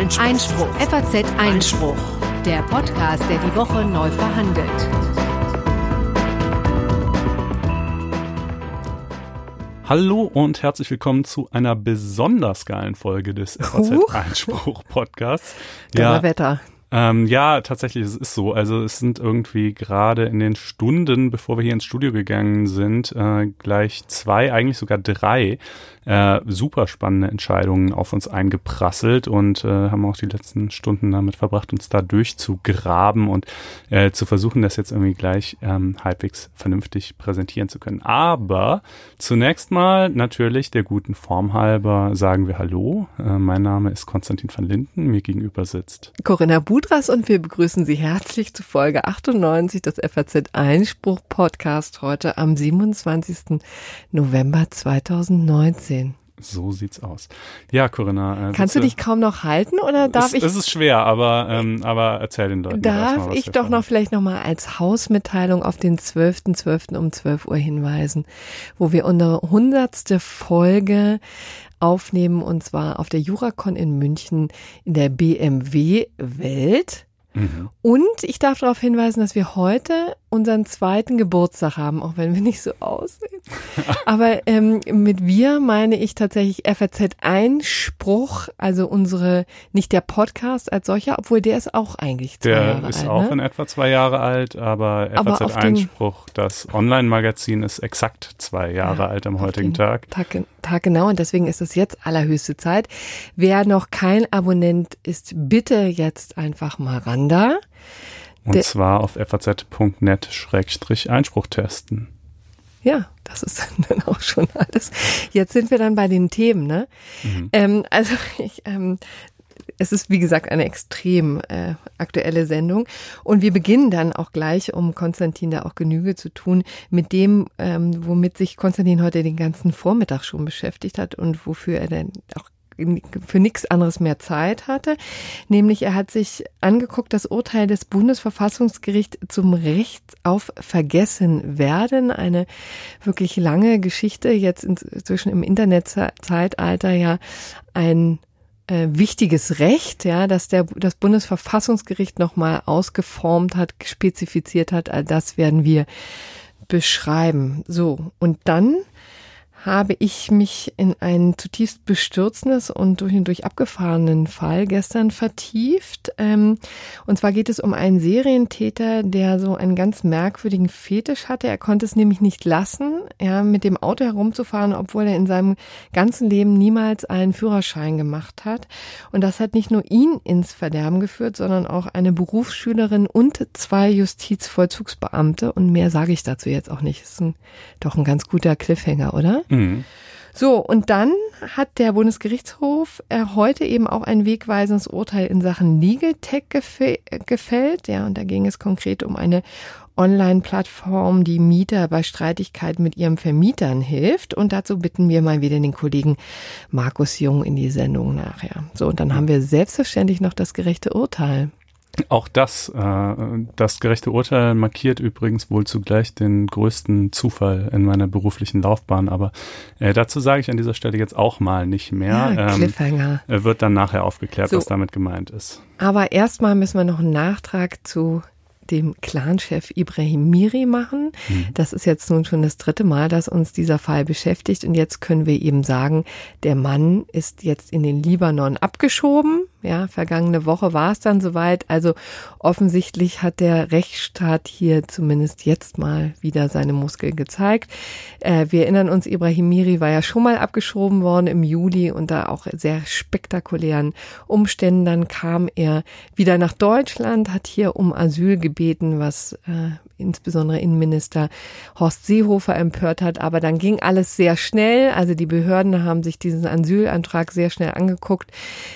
Einspruch. Einspruch. FAZ Einspruch. Der Podcast, der die Woche neu verhandelt. Hallo und herzlich willkommen zu einer besonders geilen Folge des FAZ Einspruch Podcasts. Ja, Wetter. Ähm, ja, tatsächlich, es ist so. Also es sind irgendwie gerade in den Stunden, bevor wir hier ins Studio gegangen sind, äh, gleich zwei, eigentlich sogar drei äh, super spannende Entscheidungen auf uns eingeprasselt und äh, haben auch die letzten Stunden damit verbracht, uns da durchzugraben und äh, zu versuchen, das jetzt irgendwie gleich ähm, halbwegs vernünftig präsentieren zu können. Aber zunächst mal natürlich der guten Form halber sagen wir Hallo. Äh, mein Name ist Konstantin van Linden, mir gegenüber sitzt Corinna Budras und wir begrüßen Sie herzlich zu Folge 98 des FAZ Einspruch Podcast heute am 27. November 2019 sehen. So sieht's aus. Ja, Corinna. Äh, Kannst du dich kaum noch halten oder darf es, ich? Es ist schwer, aber, ähm, aber erzähl den Leuten. Darf mal, ich doch noch vielleicht nochmal als Hausmitteilung auf den 12.12. .12. um 12 Uhr hinweisen, wo wir unsere hundertste Folge aufnehmen und zwar auf der Juracon in München in der BMW Welt. Mhm. Und ich darf darauf hinweisen, dass wir heute unseren zweiten Geburtstag haben, auch wenn wir nicht so aussehen. Aber ähm, mit wir meine ich tatsächlich FAZ Einspruch, also unsere, nicht der Podcast als solcher, obwohl der ist auch eigentlich zwei der Jahre alt. Der ist auch ne? in etwa zwei Jahre alt, aber, aber FAZ Einspruch, das Online-Magazin ist exakt zwei Jahre ja, alt am heutigen Tag. Tag. Tag genau und deswegen ist es jetzt allerhöchste Zeit. Wer noch kein Abonnent ist, bitte jetzt einfach mal ran da. Und De zwar auf faz.net-einspruch testen. Ja, das ist dann auch schon alles. Jetzt sind wir dann bei den Themen, ne? Mhm. Ähm, also ich, ähm, es ist wie gesagt eine extrem äh, aktuelle Sendung und wir beginnen dann auch gleich, um Konstantin da auch Genüge zu tun, mit dem, ähm, womit sich Konstantin heute den ganzen Vormittag schon beschäftigt hat und wofür er dann auch für nichts anderes mehr Zeit hatte. Nämlich er hat sich angeguckt, das Urteil des Bundesverfassungsgerichts zum Recht auf Vergessenwerden. Eine wirklich lange Geschichte, jetzt inzwischen im Internetzeitalter ja ein äh, wichtiges Recht, ja, dass der das Bundesverfassungsgericht nochmal ausgeformt hat, spezifiziert hat. All das werden wir beschreiben. So und dann habe ich mich in einen zutiefst bestürzendes und durch und durch abgefahrenen Fall gestern vertieft. Ähm, und zwar geht es um einen Serientäter, der so einen ganz merkwürdigen Fetisch hatte. Er konnte es nämlich nicht lassen, ja, mit dem Auto herumzufahren, obwohl er in seinem ganzen Leben niemals einen Führerschein gemacht hat. Und das hat nicht nur ihn ins Verderben geführt, sondern auch eine Berufsschülerin und zwei Justizvollzugsbeamte. Und mehr sage ich dazu jetzt auch nicht. Ist ein, doch ein ganz guter Cliffhanger, oder? Mhm. So, und dann hat der Bundesgerichtshof äh, heute eben auch ein wegweisendes Urteil in Sachen Legal Tech gefällt. Ja, und da ging es konkret um eine Online-Plattform, die Mieter bei Streitigkeiten mit ihren Vermietern hilft. Und dazu bitten wir mal wieder den Kollegen Markus Jung in die Sendung nachher. So, und dann haben wir selbstverständlich noch das gerechte Urteil. Auch das, äh, das gerechte Urteil markiert übrigens wohl zugleich den größten Zufall in meiner beruflichen Laufbahn. Aber äh, dazu sage ich an dieser Stelle jetzt auch mal nicht mehr. Ja, ähm, Cliffhanger. Ähm, wird dann nachher aufgeklärt, so. was damit gemeint ist. Aber erstmal müssen wir noch einen Nachtrag zu dem Clanchef Ibrahim Miri machen. Mhm. Das ist jetzt nun schon das dritte Mal, dass uns dieser Fall beschäftigt. Und jetzt können wir eben sagen, der Mann ist jetzt in den Libanon abgeschoben. Ja, vergangene Woche war es dann soweit. Also offensichtlich hat der Rechtsstaat hier zumindest jetzt mal wieder seine Muskeln gezeigt. Äh, wir erinnern uns, Ibrahim Miri war ja schon mal abgeschoben worden im Juli unter auch sehr spektakulären Umständen. Dann kam er wieder nach Deutschland, hat hier um Asyl gebeten, was äh, insbesondere Innenminister Horst Seehofer empört hat. Aber dann ging alles sehr schnell. Also die Behörden haben sich diesen Asylantrag sehr schnell angeguckt,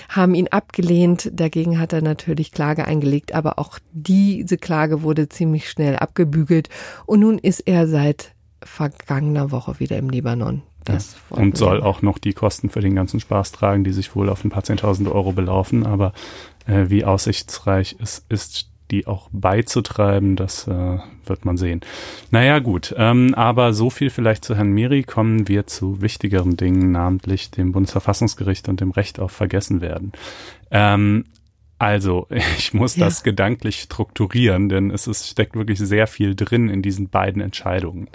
haben ihn abgelehnt. Dagegen hat er natürlich Klage eingelegt. Aber auch diese Klage wurde ziemlich schnell abgebügelt. Und nun ist er seit vergangener Woche wieder im Libanon. Ja. Und soll auch noch die Kosten für den ganzen Spaß tragen, die sich wohl auf ein paar Zehntausend Euro belaufen. Aber äh, wie aussichtsreich es ist, die auch beizutreiben, das äh, wird man sehen. Naja, gut, ähm, aber so viel vielleicht zu Herrn Miri. Kommen wir zu wichtigeren Dingen, namentlich dem Bundesverfassungsgericht und dem Recht auf Vergessen werden. Ähm, also, ich muss ja. das gedanklich strukturieren, denn es ist, steckt wirklich sehr viel drin in diesen beiden Entscheidungen.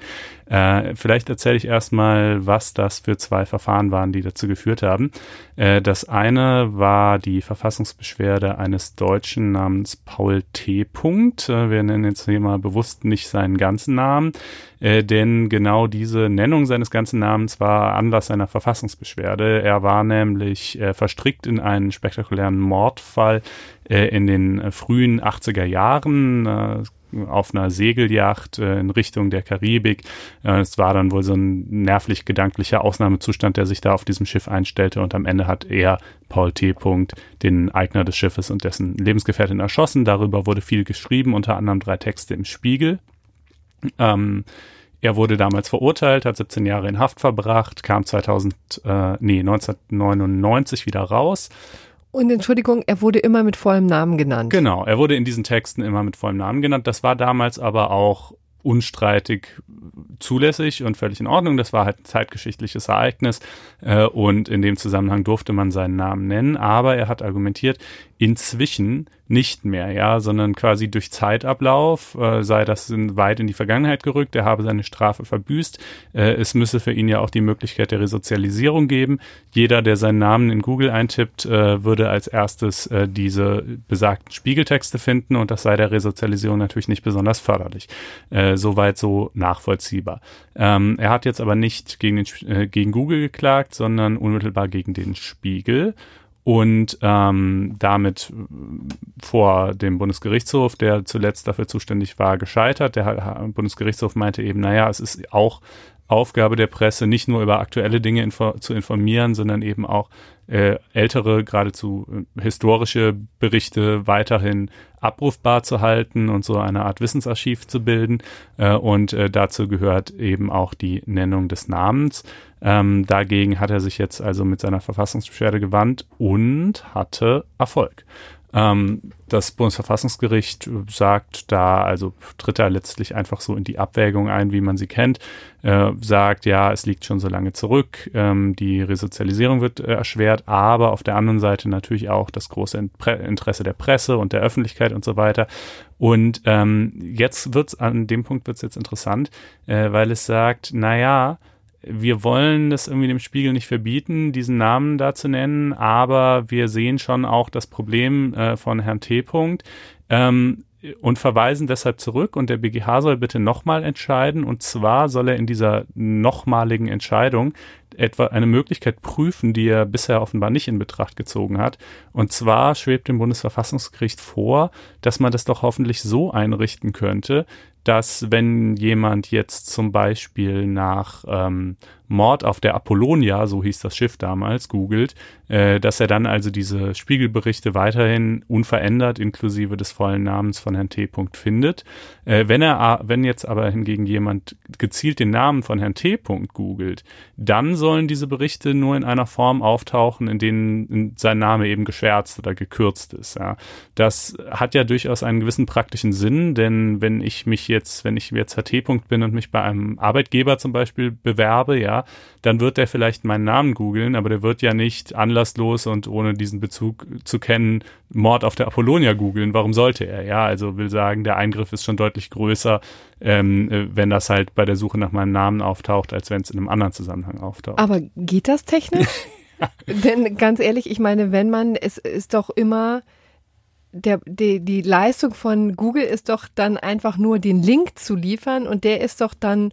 Äh, vielleicht erzähle ich erstmal, was das für zwei Verfahren waren, die dazu geführt haben. Äh, das eine war die Verfassungsbeschwerde eines Deutschen namens Paul T. Punkt. Äh, wir nennen jetzt hier mal bewusst nicht seinen ganzen Namen, äh, denn genau diese Nennung seines ganzen Namens war Anlass seiner Verfassungsbeschwerde. Er war nämlich äh, verstrickt in einen spektakulären Mordfall äh, in den frühen 80er Jahren auf einer Segelyacht äh, in Richtung der Karibik. Äh, es war dann wohl so ein nervlich gedanklicher Ausnahmezustand, der sich da auf diesem Schiff einstellte und am Ende hat er Paul T. Punkt, den Eigner des Schiffes und dessen Lebensgefährtin erschossen. Darüber wurde viel geschrieben, unter anderem drei Texte im Spiegel. Ähm, er wurde damals verurteilt, hat 17 Jahre in Haft verbracht, kam 2000, äh, nee, 1999 wieder raus und Entschuldigung, er wurde immer mit vollem Namen genannt. Genau, er wurde in diesen Texten immer mit vollem Namen genannt. Das war damals aber auch unstreitig zulässig und völlig in Ordnung. Das war halt ein zeitgeschichtliches Ereignis äh, und in dem Zusammenhang durfte man seinen Namen nennen. Aber er hat argumentiert, inzwischen nicht mehr, ja, sondern quasi durch Zeitablauf, äh, sei das in, weit in die Vergangenheit gerückt, er habe seine Strafe verbüßt. Äh, es müsse für ihn ja auch die Möglichkeit der Resozialisierung geben. Jeder, der seinen Namen in Google eintippt, äh, würde als erstes äh, diese besagten Spiegeltexte finden und das sei der Resozialisierung natürlich nicht besonders förderlich. Äh, soweit so nachvollziehbar. Ähm, er hat jetzt aber nicht gegen, den, äh, gegen Google geklagt, sondern unmittelbar gegen den Spiegel und ähm, damit vor dem Bundesgerichtshof, der zuletzt dafür zuständig war, gescheitert. Der Bundesgerichtshof meinte eben, naja, es ist auch Aufgabe der Presse, nicht nur über aktuelle Dinge info zu informieren, sondern eben auch äh, ältere, geradezu äh, historische Berichte weiterhin abrufbar zu halten und so eine Art Wissensarchiv zu bilden. Äh, und äh, dazu gehört eben auch die Nennung des Namens. Ähm, dagegen hat er sich jetzt also mit seiner Verfassungsbeschwerde gewandt und hatte Erfolg. Ähm, das Bundesverfassungsgericht sagt da, also tritt da letztlich einfach so in die Abwägung ein, wie man sie kennt, äh, sagt, ja, es liegt schon so lange zurück, ähm, die Resozialisierung wird äh, erschwert, aber auf der anderen Seite natürlich auch das große Interesse der Presse und der Öffentlichkeit und so weiter. Und ähm, jetzt wird's an dem Punkt wird's jetzt interessant, äh, weil es sagt, na ja, wir wollen das irgendwie dem Spiegel nicht verbieten, diesen Namen da zu nennen, aber wir sehen schon auch das Problem äh, von Herrn T. -Punkt, ähm, und verweisen deshalb zurück und der BGH soll bitte nochmal entscheiden und zwar soll er in dieser nochmaligen Entscheidung etwa eine Möglichkeit prüfen, die er bisher offenbar nicht in Betracht gezogen hat. Und zwar schwebt dem Bundesverfassungsgericht vor, dass man das doch hoffentlich so einrichten könnte, dass wenn jemand jetzt zum Beispiel nach ähm, Mord auf der Apollonia, so hieß das Schiff damals, googelt, äh, dass er dann also diese Spiegelberichte weiterhin unverändert inklusive des vollen Namens von Herrn T. findet. Äh, wenn er, wenn jetzt aber hingegen jemand gezielt den Namen von Herrn T. googelt, dann sollen diese Berichte nur in einer Form auftauchen, in denen sein Name eben geschwärzt oder gekürzt ist. Ja. Das hat ja durchaus einen gewissen praktischen Sinn, denn wenn ich mich jetzt, wenn ich jetzt Herr T. bin und mich bei einem Arbeitgeber zum Beispiel bewerbe, ja, dann wird er vielleicht meinen Namen googeln, aber der wird ja nicht anlasslos und ohne diesen Bezug zu kennen Mord auf der Apollonia googeln. Warum sollte er? Ja, also will sagen, der Eingriff ist schon deutlich größer, ähm, äh, wenn das halt bei der Suche nach meinem Namen auftaucht, als wenn es in einem anderen Zusammenhang auftaucht. Aber geht das technisch? Denn ganz ehrlich, ich meine, wenn man, es ist doch immer der, die, die Leistung von Google ist doch dann einfach nur den Link zu liefern und der ist doch dann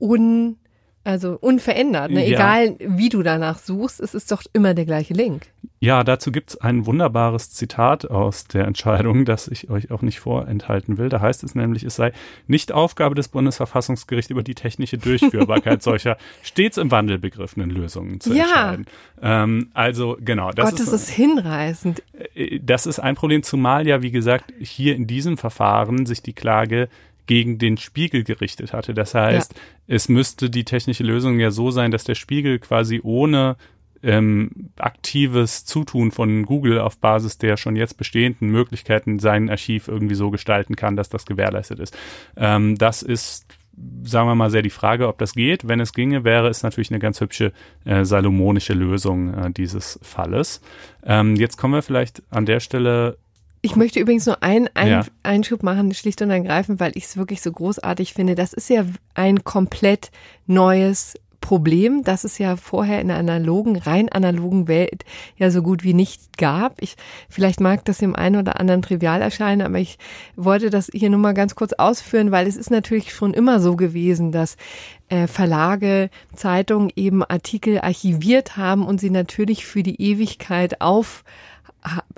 un, also unverändert, ne? Ja. egal wie du danach suchst, es ist doch immer der gleiche Link. Ja, dazu gibt's ein wunderbares Zitat aus der Entscheidung, das ich euch auch nicht vorenthalten will. Da heißt es nämlich, es sei nicht Aufgabe des Bundesverfassungsgerichts über die technische Durchführbarkeit solcher stets im Wandel begriffenen Lösungen zu ja. entscheiden. Ähm, also genau, das Gott, ist, das ist hinreißend. Äh, das ist ein Problem, zumal ja, wie gesagt, hier in diesem Verfahren sich die Klage gegen den Spiegel gerichtet hatte. Das heißt, ja. es müsste die technische Lösung ja so sein, dass der Spiegel quasi ohne ähm, aktives Zutun von Google auf Basis der schon jetzt bestehenden Möglichkeiten sein Archiv irgendwie so gestalten kann, dass das gewährleistet ist. Ähm, das ist sagen wir mal sehr die Frage, ob das geht. Wenn es ginge, wäre es natürlich eine ganz hübsche äh, salomonische Lösung äh, dieses Falles. Ähm, jetzt kommen wir vielleicht an der Stelle ich möchte übrigens nur einen ein ja. Einschub machen, schlicht und ergreifend, weil ich es wirklich so großartig finde. Das ist ja ein komplett neues Problem, das es ja vorher in der analogen, rein analogen Welt ja so gut wie nicht gab. Ich, vielleicht mag das dem einen oder anderen trivial erscheinen, aber ich wollte das hier nur mal ganz kurz ausführen, weil es ist natürlich schon immer so gewesen, dass äh, Verlage, Zeitungen eben Artikel archiviert haben und sie natürlich für die Ewigkeit auf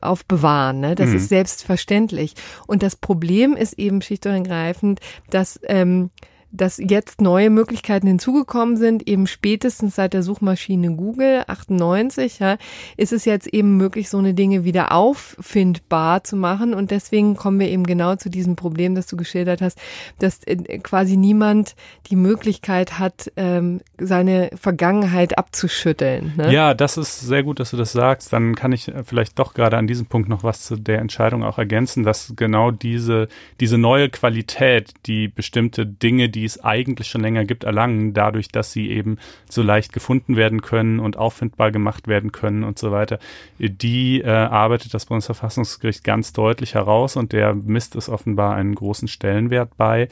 aufbewahren. Ne? Das mhm. ist selbstverständlich. Und das Problem ist eben schlicht und ergreifend, dass ähm, dass jetzt neue Möglichkeiten hinzugekommen sind, eben spätestens seit der Suchmaschine Google 98, ja, ist es jetzt eben möglich, so eine Dinge wieder auffindbar zu machen. Und deswegen kommen wir eben genau zu diesem Problem, das du geschildert hast, dass äh, quasi niemand die Möglichkeit hat, ähm, seine Vergangenheit abzuschütteln. Ne? Ja, das ist sehr gut, dass du das sagst. Dann kann ich äh, vielleicht doch gerade an diesem Punkt noch was zu der Entscheidung auch ergänzen, dass genau diese, diese neue Qualität, die bestimmte Dinge, die die es eigentlich schon länger gibt, erlangen, dadurch, dass sie eben so leicht gefunden werden können und auffindbar gemacht werden können und so weiter. Die äh, arbeitet das Bundesverfassungsgericht ganz deutlich heraus und der misst es offenbar einen großen Stellenwert bei.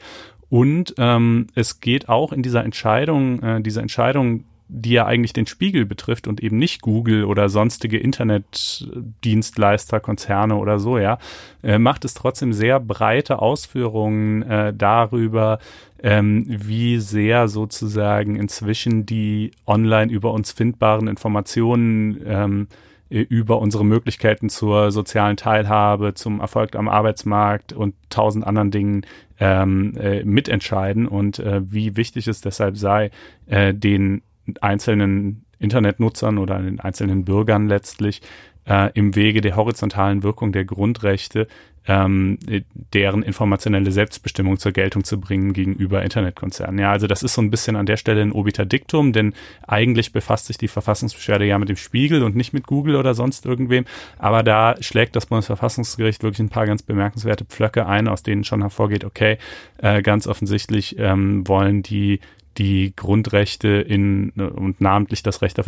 Und ähm, es geht auch in dieser Entscheidung, äh, diese Entscheidung die ja eigentlich den Spiegel betrifft und eben nicht Google oder sonstige Internetdienstleister, Konzerne oder so, ja, äh, macht es trotzdem sehr breite Ausführungen äh, darüber, ähm, wie sehr sozusagen inzwischen die online über uns findbaren Informationen ähm, äh, über unsere Möglichkeiten zur sozialen Teilhabe, zum Erfolg am Arbeitsmarkt und tausend anderen Dingen ähm, äh, mitentscheiden und äh, wie wichtig es deshalb sei, äh, den einzelnen Internetnutzern oder den einzelnen Bürgern letztlich äh, im Wege der horizontalen Wirkung der Grundrechte ähm, deren informationelle Selbstbestimmung zur Geltung zu bringen gegenüber Internetkonzernen. Ja, also das ist so ein bisschen an der Stelle ein obiter Diktum, denn eigentlich befasst sich die Verfassungsbeschwerde ja mit dem Spiegel und nicht mit Google oder sonst irgendwem. Aber da schlägt das Bundesverfassungsgericht wirklich ein paar ganz bemerkenswerte Pflöcke ein, aus denen schon hervorgeht, okay, äh, ganz offensichtlich ähm, wollen die die Grundrechte in und namentlich das Recht auf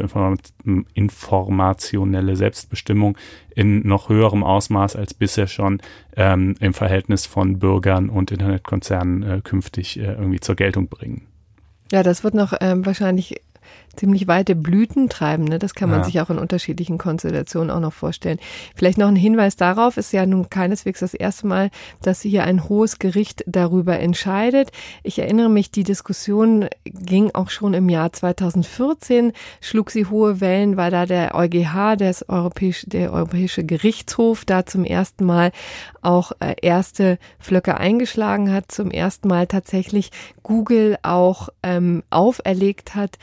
informationelle Selbstbestimmung in noch höherem Ausmaß als bisher schon ähm, im Verhältnis von Bürgern und Internetkonzernen äh, künftig äh, irgendwie zur Geltung bringen. Ja, das wird noch ähm, wahrscheinlich ziemlich weite Blüten treiben. Ne? Das kann man ja. sich auch in unterschiedlichen Konstellationen auch noch vorstellen. Vielleicht noch ein Hinweis darauf, ist ja nun keineswegs das erste Mal, dass hier ein hohes Gericht darüber entscheidet. Ich erinnere mich, die Diskussion ging auch schon im Jahr 2014, schlug sie hohe Wellen, weil da der EuGH, das Europäische, der Europäische Gerichtshof, da zum ersten Mal auch äh, erste Flöcke eingeschlagen hat, zum ersten Mal tatsächlich Google auch ähm, auferlegt hat,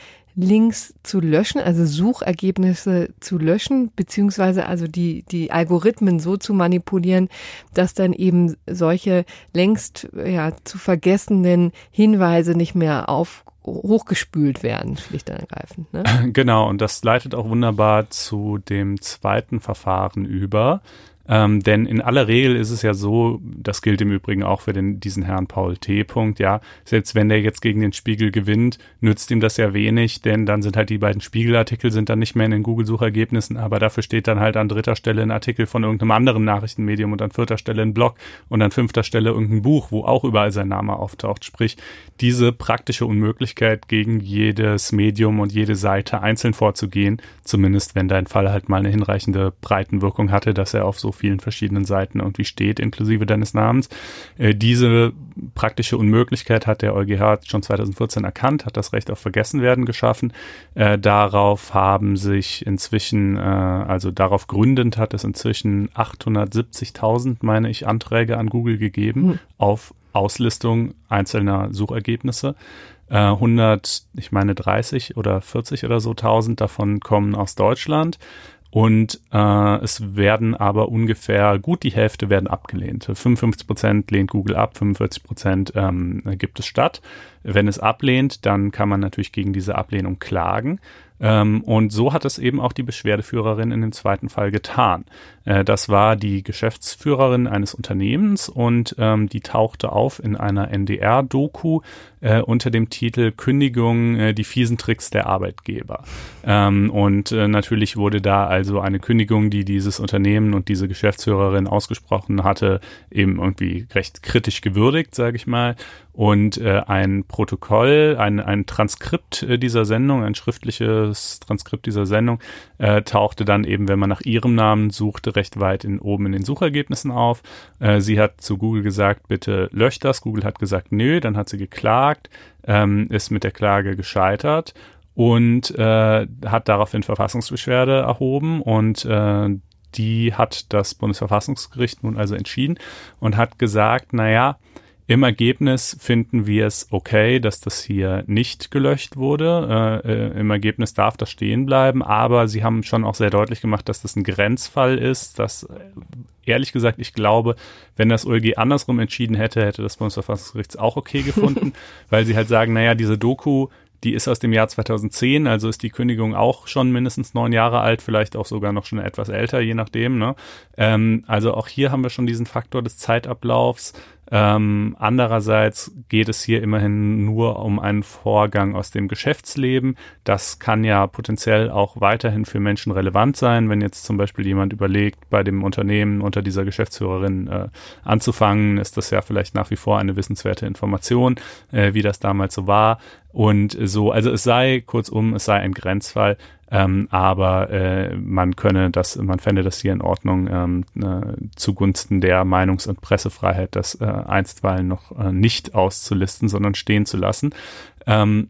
Links zu löschen, also Suchergebnisse zu löschen, beziehungsweise also die, die Algorithmen so zu manipulieren, dass dann eben solche längst ja, zu vergessenen Hinweise nicht mehr auf hochgespült werden, schlicht und ergreifend. Ne? Genau, und das leitet auch wunderbar zu dem zweiten Verfahren über, ähm, denn in aller Regel ist es ja so, das gilt im Übrigen auch für den, diesen Herrn Paul T. Punkt, ja, selbst wenn der jetzt gegen den Spiegel gewinnt, nützt ihm das ja wenig, denn dann sind halt die beiden Spiegelartikel sind dann nicht mehr in den Google-Suchergebnissen, aber dafür steht dann halt an dritter Stelle ein Artikel von irgendeinem anderen Nachrichtenmedium und an vierter Stelle ein Blog und an fünfter Stelle irgendein Buch, wo auch überall sein Name auftaucht. Sprich, diese praktische Unmöglichkeit gegen jedes Medium und jede Seite einzeln vorzugehen, zumindest wenn dein Fall halt mal eine hinreichende Breitenwirkung hatte, dass er auf so vielen verschiedenen Seiten irgendwie steht, inklusive deines Namens. Äh, diese praktische Unmöglichkeit hat der EuGH schon 2014 erkannt, hat das Recht auf Vergessenwerden geschaffen. Äh, darauf haben sich inzwischen, äh, also darauf gründend hat es inzwischen 870.000, meine ich, Anträge an Google gegeben mhm. auf Auslistung einzelner Suchergebnisse. 100, ich meine 30 oder 40 oder so 1000 davon kommen aus Deutschland. Und äh, es werden aber ungefähr gut die Hälfte werden abgelehnt. 55 Prozent lehnt Google ab, 45 Prozent ähm, gibt es statt. Wenn es ablehnt, dann kann man natürlich gegen diese Ablehnung klagen. Ähm, und so hat es eben auch die Beschwerdeführerin in dem zweiten Fall getan. Äh, das war die Geschäftsführerin eines Unternehmens und ähm, die tauchte auf in einer NDR-Doku äh, unter dem Titel Kündigung, äh, die fiesen Tricks der Arbeitgeber. Ähm, und äh, natürlich wurde da also eine Kündigung, die dieses Unternehmen und diese Geschäftsführerin ausgesprochen hatte, eben irgendwie recht kritisch gewürdigt, sage ich mal. Und äh, ein Protokoll, ein, ein Transkript äh, dieser Sendung, ein schriftliches Transkript dieser Sendung, äh, tauchte dann eben, wenn man nach ihrem Namen suchte, recht weit in, oben in den Suchergebnissen auf. Äh, sie hat zu Google gesagt, bitte löscht das. Google hat gesagt, nö, dann hat sie geklagt, ähm, ist mit der Klage gescheitert und äh, hat daraufhin Verfassungsbeschwerde erhoben und äh, die hat das Bundesverfassungsgericht nun also entschieden und hat gesagt, naja, im Ergebnis finden wir es okay, dass das hier nicht gelöscht wurde. Äh, äh, Im Ergebnis darf das stehen bleiben, aber sie haben schon auch sehr deutlich gemacht, dass das ein Grenzfall ist, dass äh, ehrlich gesagt, ich glaube, wenn das OLG andersrum entschieden hätte, hätte das Bundesverfassungsgericht auch okay gefunden, weil sie halt sagen, naja, diese Doku, die ist aus dem Jahr 2010, also ist die Kündigung auch schon mindestens neun Jahre alt, vielleicht auch sogar noch schon etwas älter, je nachdem. Ne? Ähm, also auch hier haben wir schon diesen Faktor des Zeitablaufs. Ähm, andererseits geht es hier immerhin nur um einen Vorgang aus dem Geschäftsleben. Das kann ja potenziell auch weiterhin für Menschen relevant sein, wenn jetzt zum Beispiel jemand überlegt, bei dem Unternehmen unter dieser Geschäftsführerin äh, anzufangen, ist das ja vielleicht nach wie vor eine wissenswerte Information, äh, wie das damals so war. Und so, also es sei, kurzum, es sei ein Grenzfall, ähm, aber äh, man könne das, man fände das hier in Ordnung ähm, äh, zugunsten der Meinungs- und Pressefreiheit, das äh, einstweilen noch äh, nicht auszulisten, sondern stehen zu lassen. Ähm,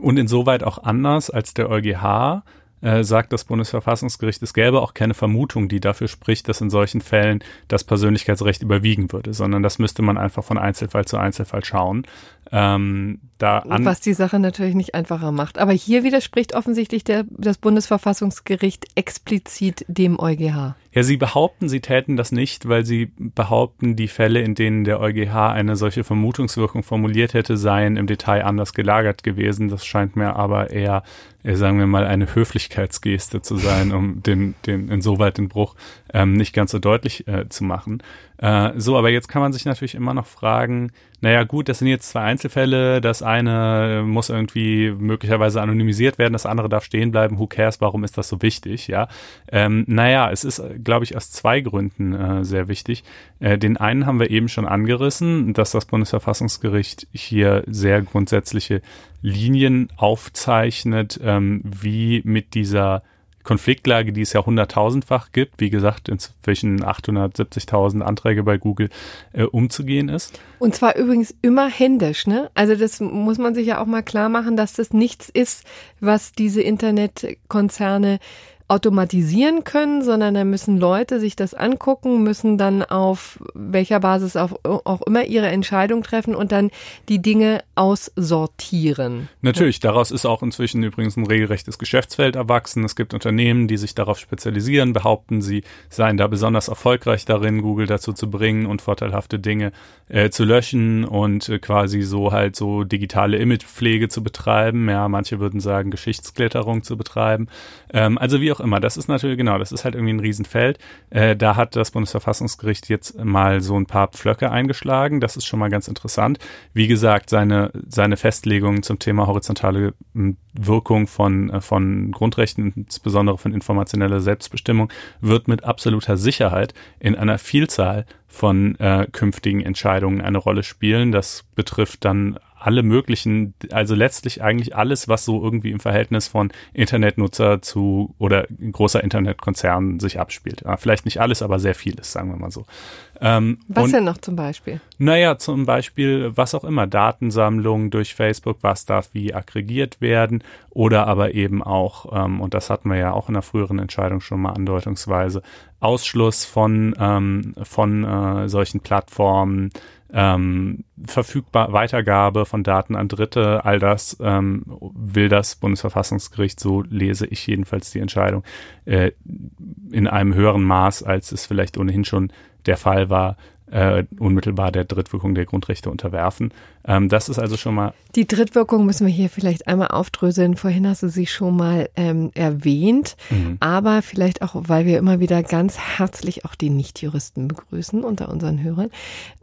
und insoweit auch anders als der EuGH äh, sagt das Bundesverfassungsgericht, es gäbe auch keine Vermutung, die dafür spricht, dass in solchen Fällen das Persönlichkeitsrecht überwiegen würde, sondern das müsste man einfach von Einzelfall zu Einzelfall schauen. Ähm, da Was die Sache natürlich nicht einfacher macht. Aber hier widerspricht offensichtlich der, das Bundesverfassungsgericht explizit dem EuGH. Ja, sie behaupten, sie täten das nicht, weil sie behaupten, die Fälle, in denen der EuGH eine solche Vermutungswirkung formuliert hätte, seien im Detail anders gelagert gewesen. Das scheint mir aber eher, äh, sagen wir mal, eine Höflichkeitsgeste zu sein, um den, den insoweit den Bruch ähm, nicht ganz so deutlich äh, zu machen. Äh, so, aber jetzt kann man sich natürlich immer noch fragen, naja gut, das sind jetzt zwei Einzelfälle, das eine muss irgendwie möglicherweise anonymisiert werden, das andere darf stehen bleiben, who cares, warum ist das so wichtig, ja? Ähm, naja, es ist, glaube ich, aus zwei Gründen äh, sehr wichtig. Äh, den einen haben wir eben schon angerissen, dass das Bundesverfassungsgericht hier sehr grundsätzliche Linien aufzeichnet, ähm, wie mit dieser Konfliktlage, die es ja hunderttausendfach gibt, wie gesagt, inzwischen 870.000 Anträge bei Google äh, umzugehen ist. Und zwar übrigens immer händisch, ne? Also das muss man sich ja auch mal klar machen, dass das nichts ist, was diese Internetkonzerne automatisieren können, sondern da müssen Leute sich das angucken, müssen dann auf welcher Basis auch, auch immer ihre Entscheidung treffen und dann die Dinge aussortieren. Natürlich, daraus ist auch inzwischen übrigens ein regelrechtes Geschäftsfeld erwachsen. Es gibt Unternehmen, die sich darauf spezialisieren, behaupten, sie seien da besonders erfolgreich darin, Google dazu zu bringen und vorteilhafte Dinge äh, zu löschen und äh, quasi so halt so digitale Imagepflege zu betreiben. Ja, manche würden sagen, Geschichtsklitterung zu betreiben. Ähm, also wie auch immer. Das ist natürlich, genau, das ist halt irgendwie ein Riesenfeld. Äh, da hat das Bundesverfassungsgericht jetzt mal so ein paar Pflöcke eingeschlagen. Das ist schon mal ganz interessant. Wie gesagt, seine, seine Festlegungen zum Thema horizontale hm, Wirkung von, äh, von Grundrechten, insbesondere von informationeller Selbstbestimmung, wird mit absoluter Sicherheit in einer Vielzahl von äh, künftigen Entscheidungen eine Rolle spielen. Das betrifft dann alle möglichen, also letztlich eigentlich alles, was so irgendwie im Verhältnis von Internetnutzer zu oder großer Internetkonzernen sich abspielt. Ja, vielleicht nicht alles, aber sehr vieles, sagen wir mal so. Ähm, was und, denn noch zum Beispiel? Naja, zum Beispiel, was auch immer, Datensammlung durch Facebook, was darf wie aggregiert werden oder aber eben auch, ähm, und das hatten wir ja auch in der früheren Entscheidung schon mal andeutungsweise, Ausschluss von, ähm, von äh, solchen Plattformen, ähm, verfügbar Weitergabe von Daten an Dritte, all das ähm, will das Bundesverfassungsgericht, so lese ich jedenfalls die Entscheidung, äh, in einem höheren Maß, als es vielleicht ohnehin schon der Fall war, äh, unmittelbar der Drittwirkung der Grundrechte unterwerfen. Ähm, das ist also schon mal. Die Drittwirkung müssen wir hier vielleicht einmal aufdröseln. Vorhin hast du sie schon mal ähm, erwähnt, mhm. aber vielleicht auch, weil wir immer wieder ganz herzlich auch die Nichtjuristen begrüßen unter unseren Hörern.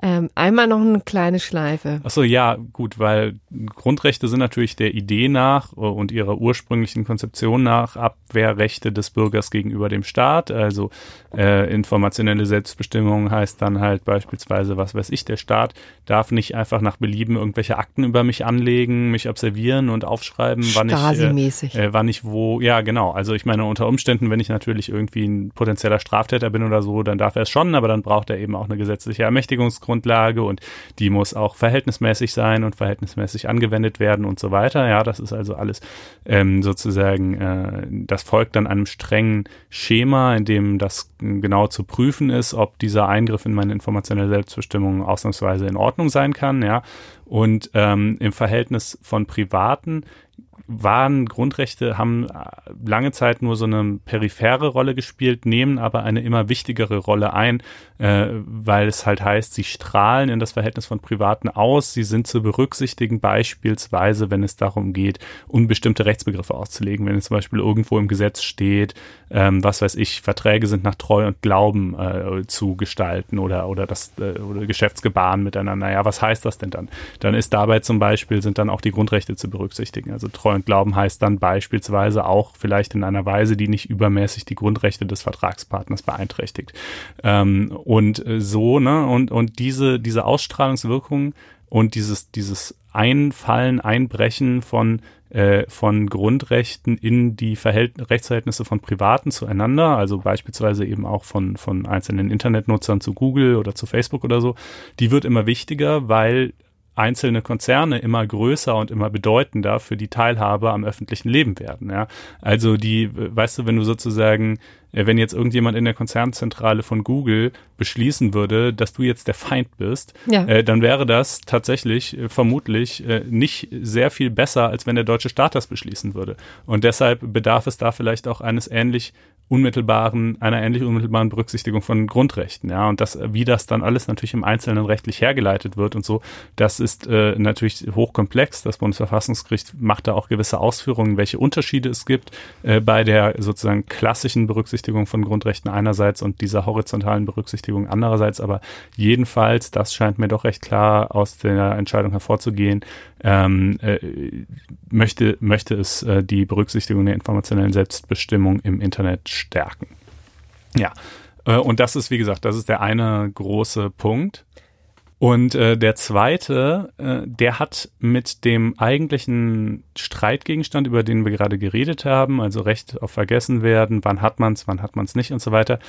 Ähm, einmal noch eine kleine Schleife. Achso, ja, gut, weil Grundrechte sind natürlich der Idee nach und ihrer ursprünglichen Konzeption nach Abwehrrechte des Bürgers gegenüber dem Staat. Also äh, informationelle Selbstbestimmung heißt dann halt beispielsweise, was weiß ich, der Staat darf nicht einfach nach Belieben irgendwelche Akten über mich anlegen, mich observieren und aufschreiben, wann ich, äh, äh, wann ich wo, ja genau. Also ich meine, unter Umständen, wenn ich natürlich irgendwie ein potenzieller Straftäter bin oder so, dann darf er es schon, aber dann braucht er eben auch eine gesetzliche Ermächtigungsgrundlage und die muss auch verhältnismäßig sein und verhältnismäßig angewendet werden und so weiter. Ja, das ist also alles ähm, sozusagen, äh, das folgt dann einem strengen Schema, in dem das genau zu prüfen ist, ob dieser Eingriff in meine informationelle Selbstbestimmung ausnahmsweise in Ordnung sein kann, ja. Und ähm, im Verhältnis von Privaten waren Grundrechte, haben äh, lange Zeit nur so eine periphere Rolle gespielt, nehmen aber eine immer wichtigere Rolle ein, äh, weil es halt heißt, sie strahlen in das Verhältnis von Privaten aus, sie sind zu berücksichtigen, beispielsweise, wenn es darum geht, unbestimmte Rechtsbegriffe auszulegen, wenn es zum Beispiel irgendwo im Gesetz steht, ähm, was weiß ich, Verträge sind nach Treu und Glauben äh, zu gestalten oder, oder das äh, oder Geschäftsgebaren miteinander. Ja, was heißt das denn dann? Dann ist dabei zum Beispiel, sind dann auch die Grundrechte zu berücksichtigen. Also Treu und Glauben heißt dann beispielsweise auch vielleicht in einer Weise, die nicht übermäßig die Grundrechte des Vertragspartners beeinträchtigt. Ähm, und äh, so, ne, und, und diese, diese Ausstrahlungswirkung und dieses, dieses Einfallen, Einbrechen von äh, von Grundrechten in die Verhält Rechtsverhältnisse von Privaten zueinander, also beispielsweise eben auch von, von einzelnen Internetnutzern zu Google oder zu Facebook oder so, die wird immer wichtiger, weil einzelne Konzerne immer größer und immer bedeutender für die Teilhabe am öffentlichen Leben werden. Ja? Also die, weißt du, wenn du sozusagen, äh, wenn jetzt irgendjemand in der Konzernzentrale von Google beschließen würde, dass du jetzt der Feind bist, ja. äh, dann wäre das tatsächlich äh, vermutlich äh, nicht sehr viel besser, als wenn der deutsche Staat das beschließen würde. Und deshalb bedarf es da vielleicht auch eines ähnlich unmittelbaren, einer ähnlich unmittelbaren Berücksichtigung von Grundrechten, ja, und das, wie das dann alles natürlich im Einzelnen rechtlich hergeleitet wird und so, das ist äh, natürlich hochkomplex. Das Bundesverfassungsgericht macht da auch gewisse Ausführungen, welche Unterschiede es gibt äh, bei der sozusagen klassischen Berücksichtigung von Grundrechten einerseits und dieser horizontalen Berücksichtigung andererseits, aber jedenfalls, das scheint mir doch recht klar aus der Entscheidung hervorzugehen, ähm, äh, möchte, möchte es äh, die Berücksichtigung der informationellen Selbstbestimmung im Internet stärken. Ja, äh, und das ist, wie gesagt, das ist der eine große Punkt. Und äh, der zweite, äh, der hat mit dem eigentlichen Streitgegenstand, über den wir gerade geredet haben, also Recht auf Vergessen werden, wann hat man es, wann hat man es nicht und so weiter,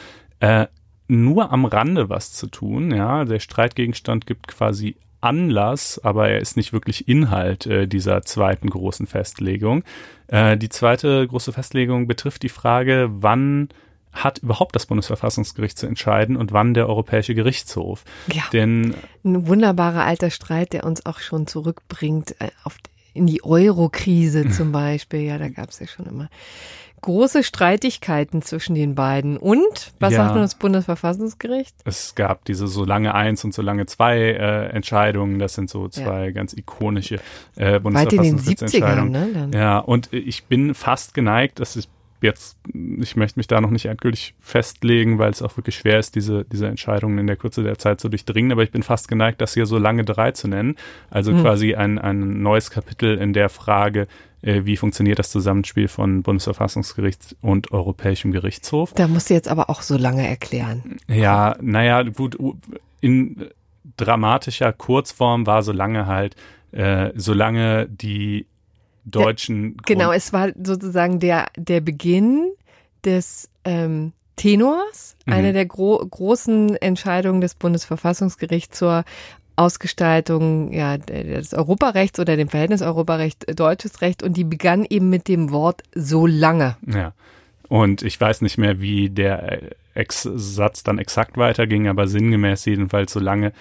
äh, nur am Rande was zu tun. Ja, der Streitgegenstand gibt quasi Anlass, aber er ist nicht wirklich Inhalt äh, dieser zweiten großen Festlegung. Äh, die zweite große Festlegung betrifft die Frage, wann hat überhaupt das Bundesverfassungsgericht zu entscheiden und wann der Europäische Gerichtshof. Ja, Denn ein wunderbarer alter Streit, der uns auch schon zurückbringt äh, auf, in die Euro-Krise zum Beispiel. Ja, da gab es ja schon immer große Streitigkeiten zwischen den beiden. Und was ja, sagt nun das Bundesverfassungsgericht? Es gab diese so lange eins und so lange zwei äh, Entscheidungen. Das sind so zwei ja. ganz ikonische äh, Bundesverfassungsgerichtsentscheidungen. Ne, ja, und ich bin fast geneigt, das ist jetzt, ich möchte mich da noch nicht endgültig festlegen, weil es auch wirklich schwer ist, diese, diese Entscheidungen in der Kürze der Zeit zu durchdringen, aber ich bin fast geneigt, das hier so lange drei zu nennen. Also mhm. quasi ein, ein neues Kapitel in der Frage, wie funktioniert das Zusammenspiel von Bundesverfassungsgericht und Europäischem Gerichtshof. Da musst du jetzt aber auch so lange erklären. Ja, naja, gut, in dramatischer Kurzform war so lange halt, äh, solange die deutschen. Der, genau, es war sozusagen der, der Beginn des ähm, Tenors, mhm. eine der gro großen Entscheidungen des Bundesverfassungsgerichts zur Ausgestaltung ja, des Europarechts oder dem Verhältnis Europarecht, äh, deutsches Recht und die begann eben mit dem Wort so lange. Ja. Und ich weiß nicht mehr, wie der äh, Ex Satz dann exakt weiterging, aber sinngemäß jedenfalls, solange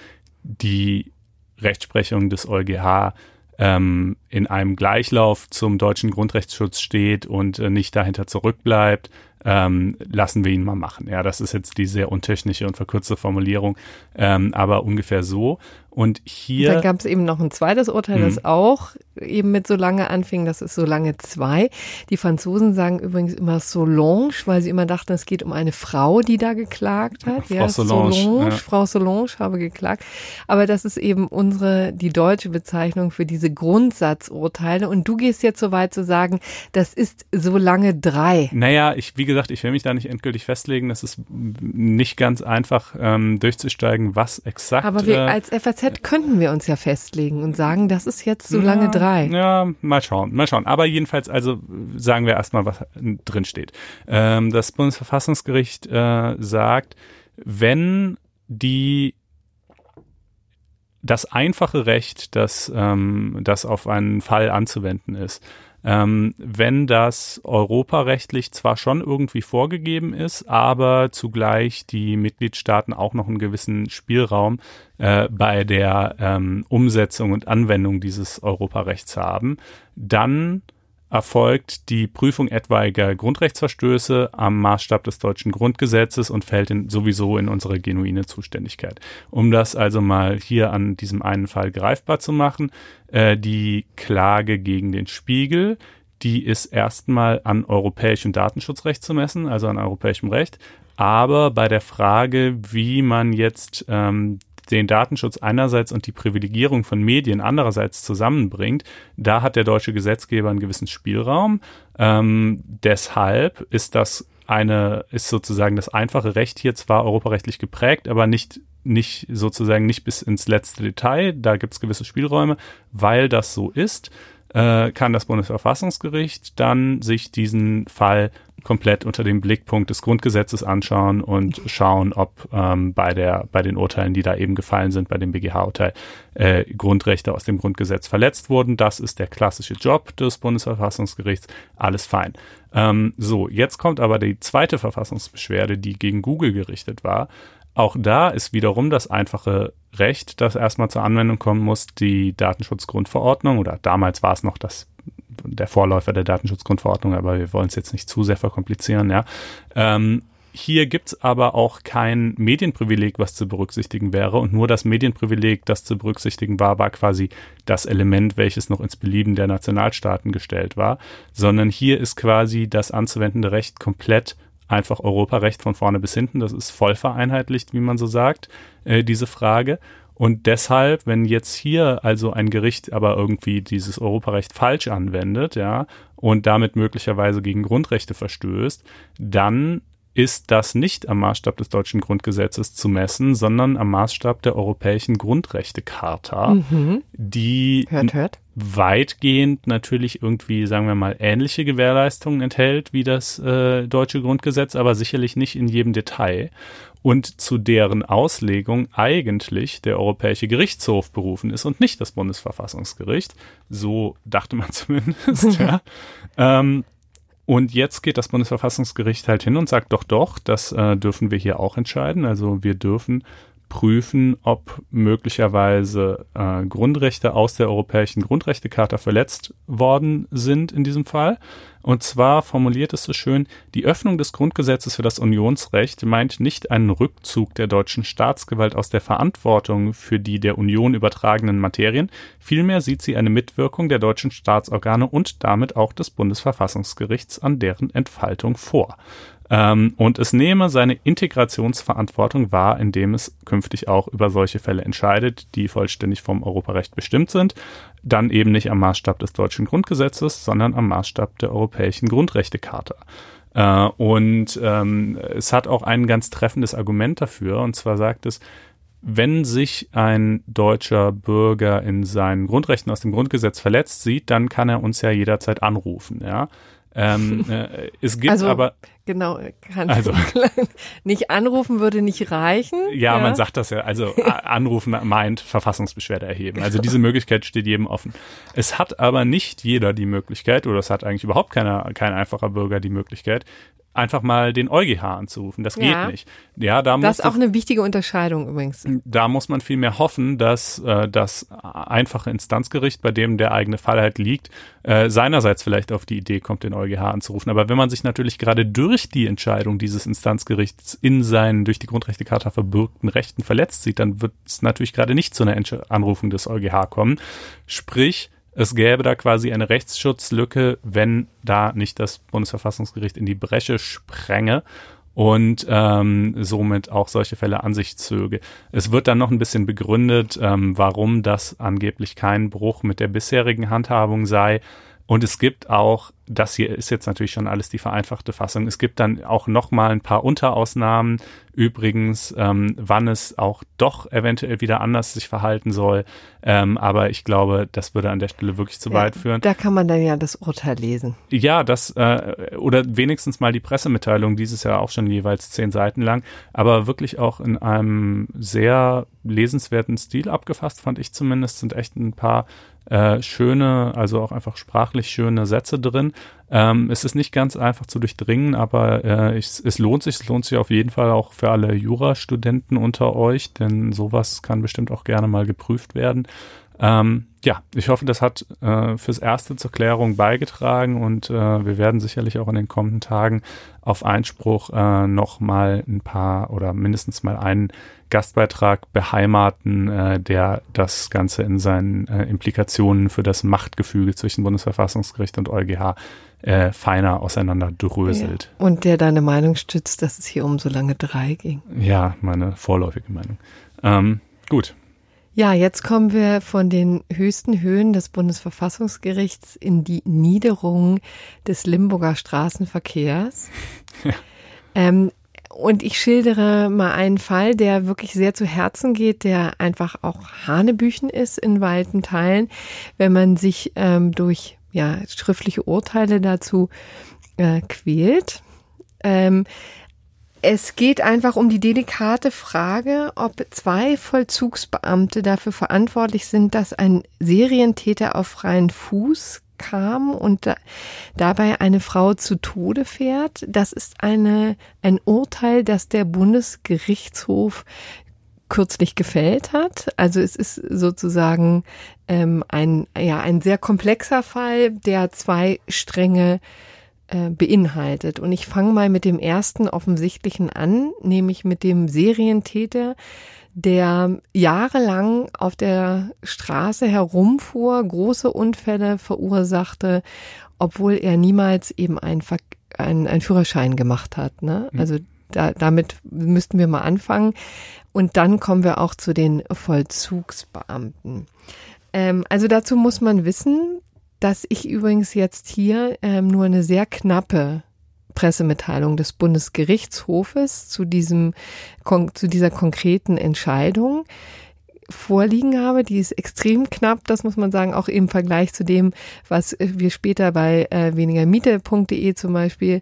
die Rechtsprechung des EuGH ähm, in einem Gleichlauf zum deutschen Grundrechtsschutz steht und äh, nicht dahinter zurückbleibt, ähm, lassen wir ihn mal machen. Ja, das ist jetzt die sehr untechnische und verkürzte Formulierung, ähm, aber ungefähr so. Und hier. Da gab es eben noch ein zweites Urteil, das mhm. auch eben mit so lange anfing. Das ist so lange zwei. Die Franzosen sagen übrigens immer Solange, weil sie immer dachten, es geht um eine Frau, die da geklagt hat. Frau ja, Solange. Solange ja. Frau Solange habe geklagt. Aber das ist eben unsere, die deutsche Bezeichnung für diese Grundsatzurteile. Und du gehst jetzt so weit zu sagen, das ist so lange drei. Naja, ich, wie gesagt, ich will mich da nicht endgültig festlegen. Das ist nicht ganz einfach ähm, durchzusteigen, was exakt. Aber wir äh, als FAZ könnten wir uns ja festlegen und sagen, das ist jetzt so lange drei. Ja, mal schauen, mal schauen. Aber jedenfalls, also sagen wir erstmal, was drin steht. Ähm, das Bundesverfassungsgericht äh, sagt, wenn die das einfache Recht, das, ähm, das auf einen Fall anzuwenden ist, ähm, wenn das europarechtlich zwar schon irgendwie vorgegeben ist, aber zugleich die Mitgliedstaaten auch noch einen gewissen Spielraum äh, bei der ähm, Umsetzung und Anwendung dieses Europarechts haben, dann erfolgt die Prüfung etwaiger Grundrechtsverstöße am Maßstab des deutschen Grundgesetzes und fällt in, sowieso in unsere genuine Zuständigkeit. Um das also mal hier an diesem einen Fall greifbar zu machen, äh, die Klage gegen den Spiegel, die ist erstmal an europäischem Datenschutzrecht zu messen, also an europäischem Recht. Aber bei der Frage, wie man jetzt ähm, den Datenschutz einerseits und die Privilegierung von Medien andererseits zusammenbringt, da hat der deutsche Gesetzgeber einen gewissen Spielraum. Ähm, deshalb ist das eine, ist sozusagen das einfache Recht hier zwar europarechtlich geprägt, aber nicht nicht sozusagen nicht bis ins letzte Detail. Da gibt es gewisse Spielräume, weil das so ist äh, kann das Bundesverfassungsgericht dann sich diesen Fall komplett unter dem Blickpunkt des Grundgesetzes anschauen und schauen, ob ähm, bei der bei den Urteilen, die da eben gefallen sind, bei dem BGH-Urteil äh, Grundrechte aus dem Grundgesetz verletzt wurden. Das ist der klassische Job des Bundesverfassungsgerichts. Alles fein. Ähm, so, jetzt kommt aber die zweite Verfassungsbeschwerde, die gegen Google gerichtet war. Auch da ist wiederum das einfache Recht, das erstmal zur Anwendung kommen muss, die Datenschutzgrundverordnung oder damals war es noch das der Vorläufer der Datenschutzgrundverordnung, aber wir wollen es jetzt nicht zu sehr verkomplizieren, ja. Ähm, hier gibt's aber auch kein Medienprivileg, was zu berücksichtigen wäre. Und nur das Medienprivileg, das zu berücksichtigen war, war quasi das Element, welches noch ins Belieben der Nationalstaaten gestellt war. Sondern hier ist quasi das anzuwendende Recht komplett einfach Europarecht von vorne bis hinten. Das ist voll vereinheitlicht, wie man so sagt, äh, diese Frage. Und deshalb, wenn jetzt hier also ein Gericht aber irgendwie dieses Europarecht falsch anwendet, ja, und damit möglicherweise gegen Grundrechte verstößt, dann ist das nicht am Maßstab des deutschen Grundgesetzes zu messen, sondern am Maßstab der Europäischen Grundrechtecharta, mhm. die hört, hört. weitgehend natürlich irgendwie, sagen wir mal, ähnliche Gewährleistungen enthält wie das äh, deutsche Grundgesetz, aber sicherlich nicht in jedem Detail und zu deren Auslegung eigentlich der Europäische Gerichtshof berufen ist und nicht das Bundesverfassungsgericht. So dachte man zumindest. ja. Ähm, und jetzt geht das Bundesverfassungsgericht halt hin und sagt, doch, doch, das äh, dürfen wir hier auch entscheiden. Also wir dürfen prüfen, ob möglicherweise äh, Grundrechte aus der Europäischen Grundrechtecharta verletzt worden sind in diesem Fall. Und zwar formuliert es so schön, die Öffnung des Grundgesetzes für das Unionsrecht meint nicht einen Rückzug der deutschen Staatsgewalt aus der Verantwortung für die der Union übertragenen Materien, vielmehr sieht sie eine Mitwirkung der deutschen Staatsorgane und damit auch des Bundesverfassungsgerichts an deren Entfaltung vor. Ähm, und es nehme seine Integrationsverantwortung wahr, indem es künftig auch über solche Fälle entscheidet, die vollständig vom Europarecht bestimmt sind. Dann eben nicht am Maßstab des deutschen Grundgesetzes, sondern am Maßstab der Europäischen Grundrechtecharta. Äh, und ähm, es hat auch ein ganz treffendes Argument dafür, und zwar sagt es, wenn sich ein deutscher Bürger in seinen Grundrechten aus dem Grundgesetz verletzt sieht, dann kann er uns ja jederzeit anrufen, ja. Ähm, äh, es gibt also, aber genau kann also, nicht anrufen würde nicht reichen. Ja, ja, man sagt das ja. Also anrufen meint Verfassungsbeschwerde erheben. Also diese Möglichkeit steht jedem offen. Es hat aber nicht jeder die Möglichkeit oder es hat eigentlich überhaupt keiner kein einfacher Bürger die Möglichkeit einfach mal den EuGH anzurufen. Das ja. geht nicht. Ja, da das ist auch eine wichtige Unterscheidung übrigens. Da muss man vielmehr hoffen, dass äh, das einfache Instanzgericht, bei dem der eigene Fall halt liegt, äh, seinerseits vielleicht auf die Idee kommt, den EuGH anzurufen. Aber wenn man sich natürlich gerade durch die Entscheidung dieses Instanzgerichts in seinen durch die Grundrechtecharta verbürgten Rechten verletzt sieht, dann wird es natürlich gerade nicht zu einer Anrufung des EuGH kommen. Sprich, es gäbe da quasi eine Rechtsschutzlücke, wenn da nicht das Bundesverfassungsgericht in die Bresche sprenge und ähm, somit auch solche Fälle an sich zöge. Es wird dann noch ein bisschen begründet, ähm, warum das angeblich kein Bruch mit der bisherigen Handhabung sei. Und es gibt auch, das hier ist jetzt natürlich schon alles die vereinfachte Fassung, es gibt dann auch noch mal ein paar Unterausnahmen, übrigens, ähm, wann es auch doch eventuell wieder anders sich verhalten soll. Ähm, aber ich glaube, das würde an der Stelle wirklich zu ja, weit führen. Da kann man dann ja das Urteil lesen. Ja, das, äh, oder wenigstens mal die Pressemitteilung, dieses Jahr auch schon jeweils zehn Seiten lang, aber wirklich auch in einem sehr lesenswerten Stil abgefasst, fand ich zumindest, sind echt ein paar äh, schöne, also auch einfach sprachlich schöne Sätze drin. Ähm, es ist nicht ganz einfach zu durchdringen, aber äh, ich, es lohnt sich, es lohnt sich auf jeden Fall auch für alle Jurastudenten unter euch, denn sowas kann bestimmt auch gerne mal geprüft werden. Ähm, ja, ich hoffe, das hat äh, fürs Erste zur Klärung beigetragen und äh, wir werden sicherlich auch in den kommenden Tagen auf Einspruch äh, noch mal ein paar oder mindestens mal einen Gastbeitrag beheimaten, äh, der das Ganze in seinen äh, Implikationen für das Machtgefüge zwischen Bundesverfassungsgericht und EuGH äh, feiner auseinanderdröselt. Ja. Und der deine Meinung stützt, dass es hier um so lange drei ging. Ja, meine vorläufige Meinung. Ähm, gut. Ja, jetzt kommen wir von den höchsten Höhen des Bundesverfassungsgerichts in die Niederung des Limburger Straßenverkehrs. Ja. Ähm, und ich schildere mal einen Fall, der wirklich sehr zu Herzen geht, der einfach auch Hanebüchen ist in weiten Teilen, wenn man sich ähm, durch ja, schriftliche Urteile dazu äh, quält. Ähm, es geht einfach um die delikate Frage, ob zwei Vollzugsbeamte dafür verantwortlich sind, dass ein Serientäter auf freien Fuß kam und da, dabei eine Frau zu Tode fährt. Das ist eine, ein Urteil, das der Bundesgerichtshof kürzlich gefällt hat. Also es ist sozusagen ähm, ein, ja, ein sehr komplexer Fall, der zwei Stränge äh, beinhaltet. Und ich fange mal mit dem ersten offensichtlichen an, nämlich mit dem Serientäter, der jahrelang auf der Straße herumfuhr, große Unfälle verursachte, obwohl er niemals eben einen, Ver einen, einen Führerschein gemacht hat. Ne? Mhm. Also da, damit müssten wir mal anfangen. Und dann kommen wir auch zu den Vollzugsbeamten. Ähm, also dazu muss man wissen, dass ich übrigens jetzt hier ähm, nur eine sehr knappe Pressemitteilung des Bundesgerichtshofes zu diesem, zu dieser konkreten Entscheidung vorliegen habe. Die ist extrem knapp, das muss man sagen, auch im Vergleich zu dem, was wir später bei äh, wenigermiete.de zum Beispiel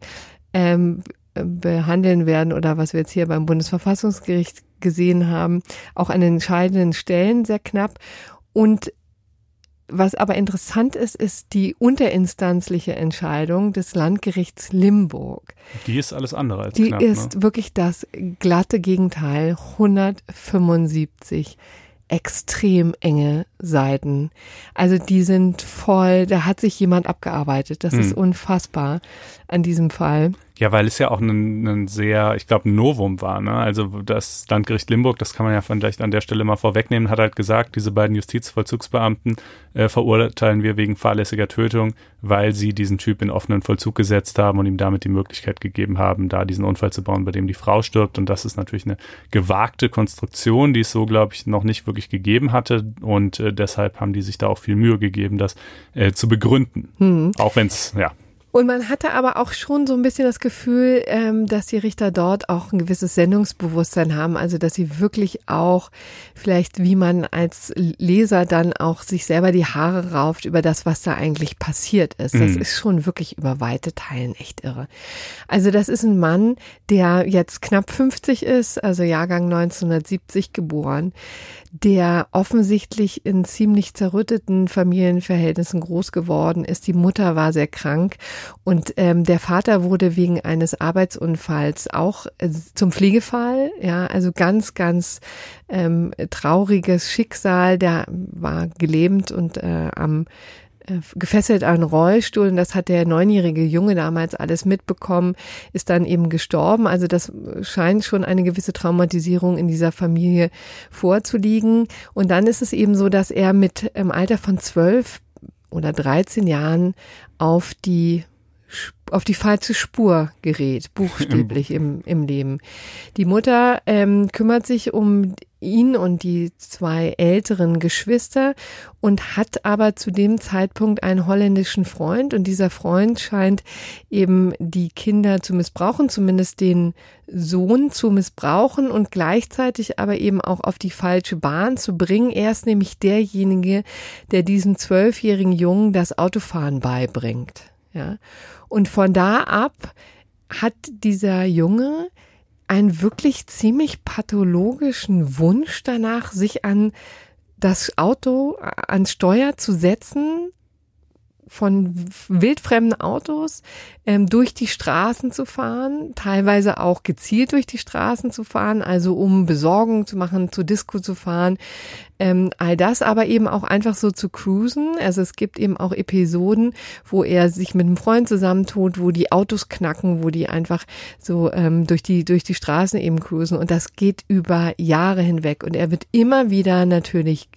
ähm, behandeln werden oder was wir jetzt hier beim Bundesverfassungsgericht gesehen haben, auch an den entscheidenden Stellen sehr knapp. Und was aber interessant ist, ist die unterinstanzliche Entscheidung des Landgerichts Limburg. Die ist alles andere als Die knapp, ist ne? wirklich das glatte Gegenteil. 175 extrem enge Seiten. Also die sind voll, da hat sich jemand abgearbeitet. Das hm. ist unfassbar an diesem Fall. Ja, weil es ja auch ein, ein sehr, ich glaube, ein Novum war. Ne? Also das Landgericht Limburg, das kann man ja vielleicht an der Stelle mal vorwegnehmen, hat halt gesagt, diese beiden Justizvollzugsbeamten äh, verurteilen wir wegen fahrlässiger Tötung, weil sie diesen Typ in offenen Vollzug gesetzt haben und ihm damit die Möglichkeit gegeben haben, da diesen Unfall zu bauen, bei dem die Frau stirbt. Und das ist natürlich eine gewagte Konstruktion, die es so, glaube ich, noch nicht wirklich gegeben hatte. Und äh, deshalb haben die sich da auch viel Mühe gegeben, das äh, zu begründen. Hm. Auch wenn es, ja, und man hatte aber auch schon so ein bisschen das Gefühl, ähm, dass die Richter dort auch ein gewisses Sendungsbewusstsein haben, also dass sie wirklich auch vielleicht, wie man als Leser dann auch sich selber die Haare rauft über das, was da eigentlich passiert ist. Das mhm. ist schon wirklich über weite Teilen echt irre. Also das ist ein Mann, der jetzt knapp 50 ist, also Jahrgang 1970 geboren, der offensichtlich in ziemlich zerrütteten Familienverhältnissen groß geworden ist. Die Mutter war sehr krank und ähm, der Vater wurde wegen eines Arbeitsunfalls auch äh, zum Pflegefall. Ja, also ganz, ganz ähm, trauriges Schicksal. Der war gelähmt und äh, am gefesselt an Rollstuhl und das hat der neunjährige Junge damals alles mitbekommen, ist dann eben gestorben. Also das scheint schon eine gewisse Traumatisierung in dieser Familie vorzuliegen. Und dann ist es eben so, dass er mit im Alter von zwölf oder 13 Jahren auf die auf die falsche Spur gerät, buchstäblich im, im Leben. Die Mutter ähm, kümmert sich um ihn und die zwei älteren Geschwister und hat aber zu dem Zeitpunkt einen holländischen Freund und dieser Freund scheint eben die Kinder zu missbrauchen, zumindest den Sohn zu missbrauchen und gleichzeitig aber eben auch auf die falsche Bahn zu bringen. Er ist nämlich derjenige, der diesem zwölfjährigen Jungen das Autofahren beibringt. Ja. Und von da ab hat dieser Junge einen wirklich ziemlich pathologischen Wunsch danach, sich an das Auto, ans Steuer zu setzen, von wildfremden Autos ähm, durch die Straßen zu fahren, teilweise auch gezielt durch die Straßen zu fahren, also um Besorgung zu machen, zu Disco zu fahren, ähm, all das, aber eben auch einfach so zu cruisen. Also es gibt eben auch Episoden, wo er sich mit einem Freund zusammentut, wo die Autos knacken, wo die einfach so ähm, durch die durch die Straßen eben cruisen und das geht über Jahre hinweg und er wird immer wieder natürlich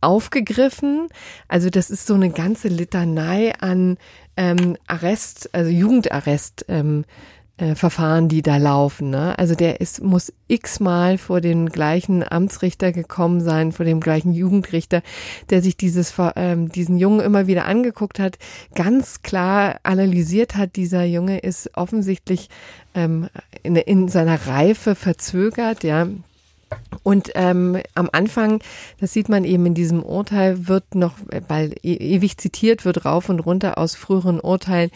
aufgegriffen. Also das ist so eine ganze Litanei an ähm, Arrest, also Jugendarrest. Ähm, äh, Verfahren, die da laufen. Ne? Also der ist, muss x-mal vor den gleichen Amtsrichter gekommen sein, vor dem gleichen Jugendrichter, der sich dieses, ähm, diesen Jungen immer wieder angeguckt hat, ganz klar analysiert hat, dieser Junge ist offensichtlich ähm, in, in seiner Reife verzögert, ja. Und ähm, am Anfang, das sieht man eben in diesem Urteil, wird noch, weil e ewig zitiert wird, rauf und runter aus früheren Urteilen,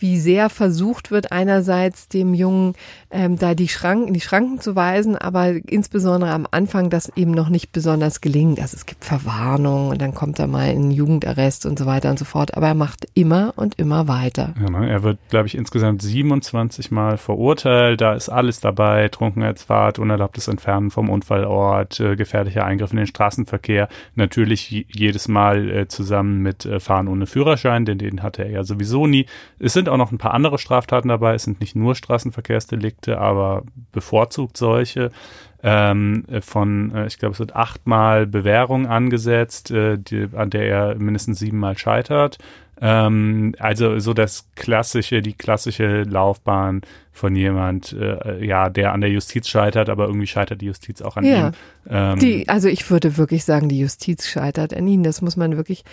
wie sehr versucht wird, einerseits dem Jungen ähm, da die Schranken, die Schranken zu weisen, aber insbesondere am Anfang das eben noch nicht besonders gelingt. Also es gibt Verwarnungen und dann kommt er mal in Jugendarrest und so weiter und so fort. Aber er macht immer und immer weiter. Ja, ne? Er wird, glaube ich, insgesamt 27 Mal verurteilt. Da ist alles dabei. Trunkenheitsfahrt, unerlaubtes Entfernen vom Unfallort, äh, gefährlicher Eingriff in den Straßenverkehr. Natürlich jedes Mal äh, zusammen mit äh, Fahren ohne Führerschein, denn den hatte er ja sowieso nie. Es sind auch noch ein paar andere Straftaten dabei. Es sind nicht nur Straßenverkehrsdelikte, aber bevorzugt solche. Ähm, von, äh, ich glaube, es wird achtmal Bewährung angesetzt, äh, die, an der er mindestens siebenmal scheitert. Ähm, also so das klassische, die klassische Laufbahn von jemand, äh, ja, der an der Justiz scheitert, aber irgendwie scheitert die Justiz auch an ja, ihm. Ähm, die, also ich würde wirklich sagen, die Justiz scheitert an ihm. Das muss man wirklich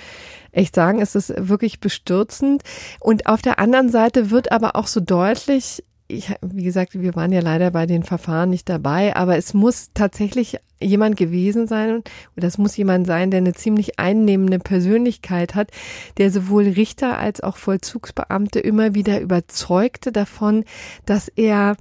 echt sagen. Es ist wirklich bestürzend. Und auf der anderen Seite wird aber auch so deutlich, ich, wie gesagt, wir waren ja leider bei den Verfahren nicht dabei, aber es muss tatsächlich jemand gewesen sein, und das muss jemand sein, der eine ziemlich einnehmende Persönlichkeit hat, der sowohl Richter als auch Vollzugsbeamte immer wieder überzeugte davon, dass er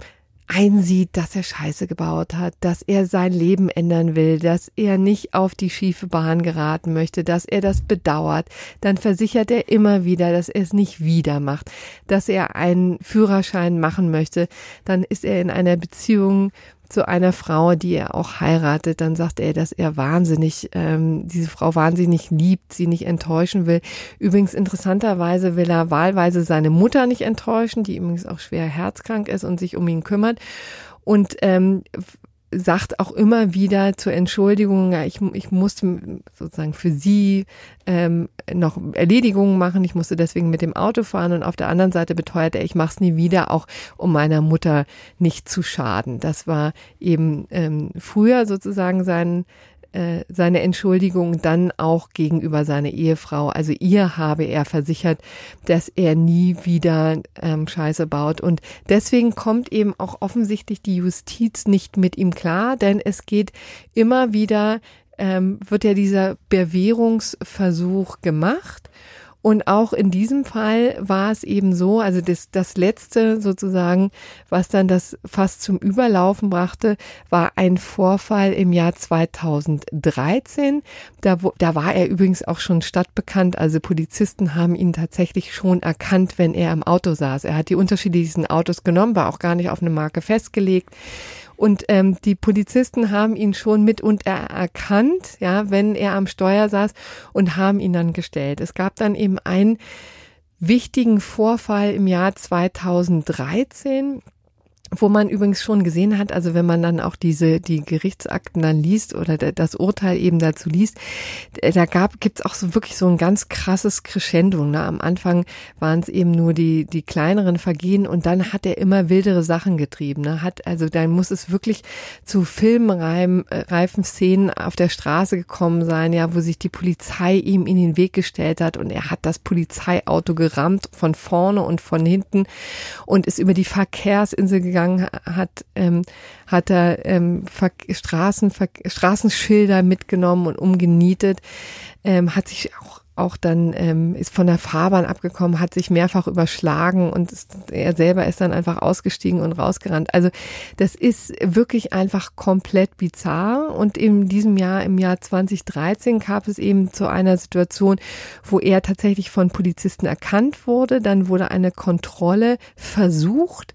einsieht, dass er Scheiße gebaut hat, dass er sein Leben ändern will, dass er nicht auf die schiefe Bahn geraten möchte, dass er das bedauert, dann versichert er immer wieder, dass er es nicht wieder macht, dass er einen Führerschein machen möchte, dann ist er in einer Beziehung zu einer Frau, die er auch heiratet, dann sagt er, dass er wahnsinnig, ähm, diese Frau wahnsinnig liebt, sie nicht enttäuschen will. Übrigens interessanterweise will er wahlweise seine Mutter nicht enttäuschen, die übrigens auch schwer herzkrank ist und sich um ihn kümmert. Und ähm, sagt auch immer wieder zur Entschuldigung, ich, ich musste sozusagen für sie ähm, noch Erledigungen machen, ich musste deswegen mit dem Auto fahren und auf der anderen Seite beteuert er, ich mache es nie wieder, auch um meiner Mutter nicht zu schaden. Das war eben ähm, früher sozusagen sein äh, seine Entschuldigung dann auch gegenüber seiner Ehefrau. Also ihr habe er versichert, dass er nie wieder ähm, Scheiße baut. Und deswegen kommt eben auch offensichtlich die Justiz nicht mit ihm klar, denn es geht immer wieder, ähm, wird ja dieser Bewährungsversuch gemacht. Und auch in diesem Fall war es eben so, also das, das letzte sozusagen, was dann das fast zum Überlaufen brachte, war ein Vorfall im Jahr 2013. Da, da war er übrigens auch schon stadtbekannt. Also Polizisten haben ihn tatsächlich schon erkannt, wenn er im Auto saß. Er hat die unterschiedlichsten Autos genommen, war auch gar nicht auf eine Marke festgelegt Und ähm, die Polizisten haben ihn schon mit und er erkannt, ja, wenn er am Steuer saß und haben ihn dann gestellt. Es gab dann eben einen wichtigen Vorfall im Jahr 2013 wo man übrigens schon gesehen hat, also wenn man dann auch diese die Gerichtsakten dann liest oder das Urteil eben dazu liest, äh, da gab gibt's auch so wirklich so ein ganz krasses Crescendo. Ne? Am Anfang waren es eben nur die die kleineren Vergehen und dann hat er immer wildere Sachen getrieben. Ne? Hat also dann muss es wirklich zu filmreifen äh, Szenen auf der Straße gekommen sein, ja, wo sich die Polizei ihm in den Weg gestellt hat und er hat das Polizeiauto gerammt von vorne und von hinten und ist über die Verkehrsinsel gegangen gegangen hat, ähm, hat er ähm, Straßen, Straßenschilder mitgenommen und umgenietet, ähm, hat sich auch auch dann ähm, ist von der Fahrbahn abgekommen, hat sich mehrfach überschlagen und ist, er selber ist dann einfach ausgestiegen und rausgerannt. Also das ist wirklich einfach komplett bizarr. Und in diesem Jahr, im Jahr 2013, gab es eben zu einer Situation, wo er tatsächlich von Polizisten erkannt wurde. Dann wurde eine Kontrolle versucht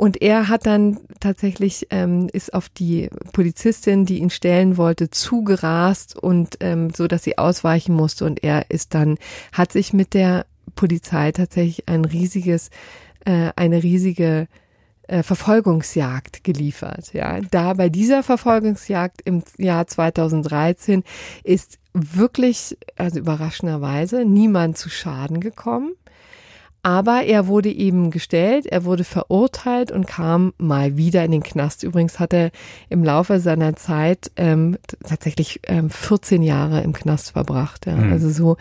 und er hat dann tatsächlich, ähm, ist auf die Polizistin, die ihn stellen wollte, zugerast und ähm, so, dass sie ausweichen musste. Und er ist dann, hat sich mit der Polizei tatsächlich ein riesiges, äh, eine riesige äh, Verfolgungsjagd geliefert. Ja, da bei dieser Verfolgungsjagd im Jahr 2013 ist wirklich, also überraschenderweise, niemand zu Schaden gekommen. Aber er wurde eben gestellt, er wurde verurteilt und kam mal wieder in den Knast. Übrigens hat er im Laufe seiner Zeit ähm, tatsächlich ähm, 14 Jahre im Knast verbracht. Ja. Mhm. Also so,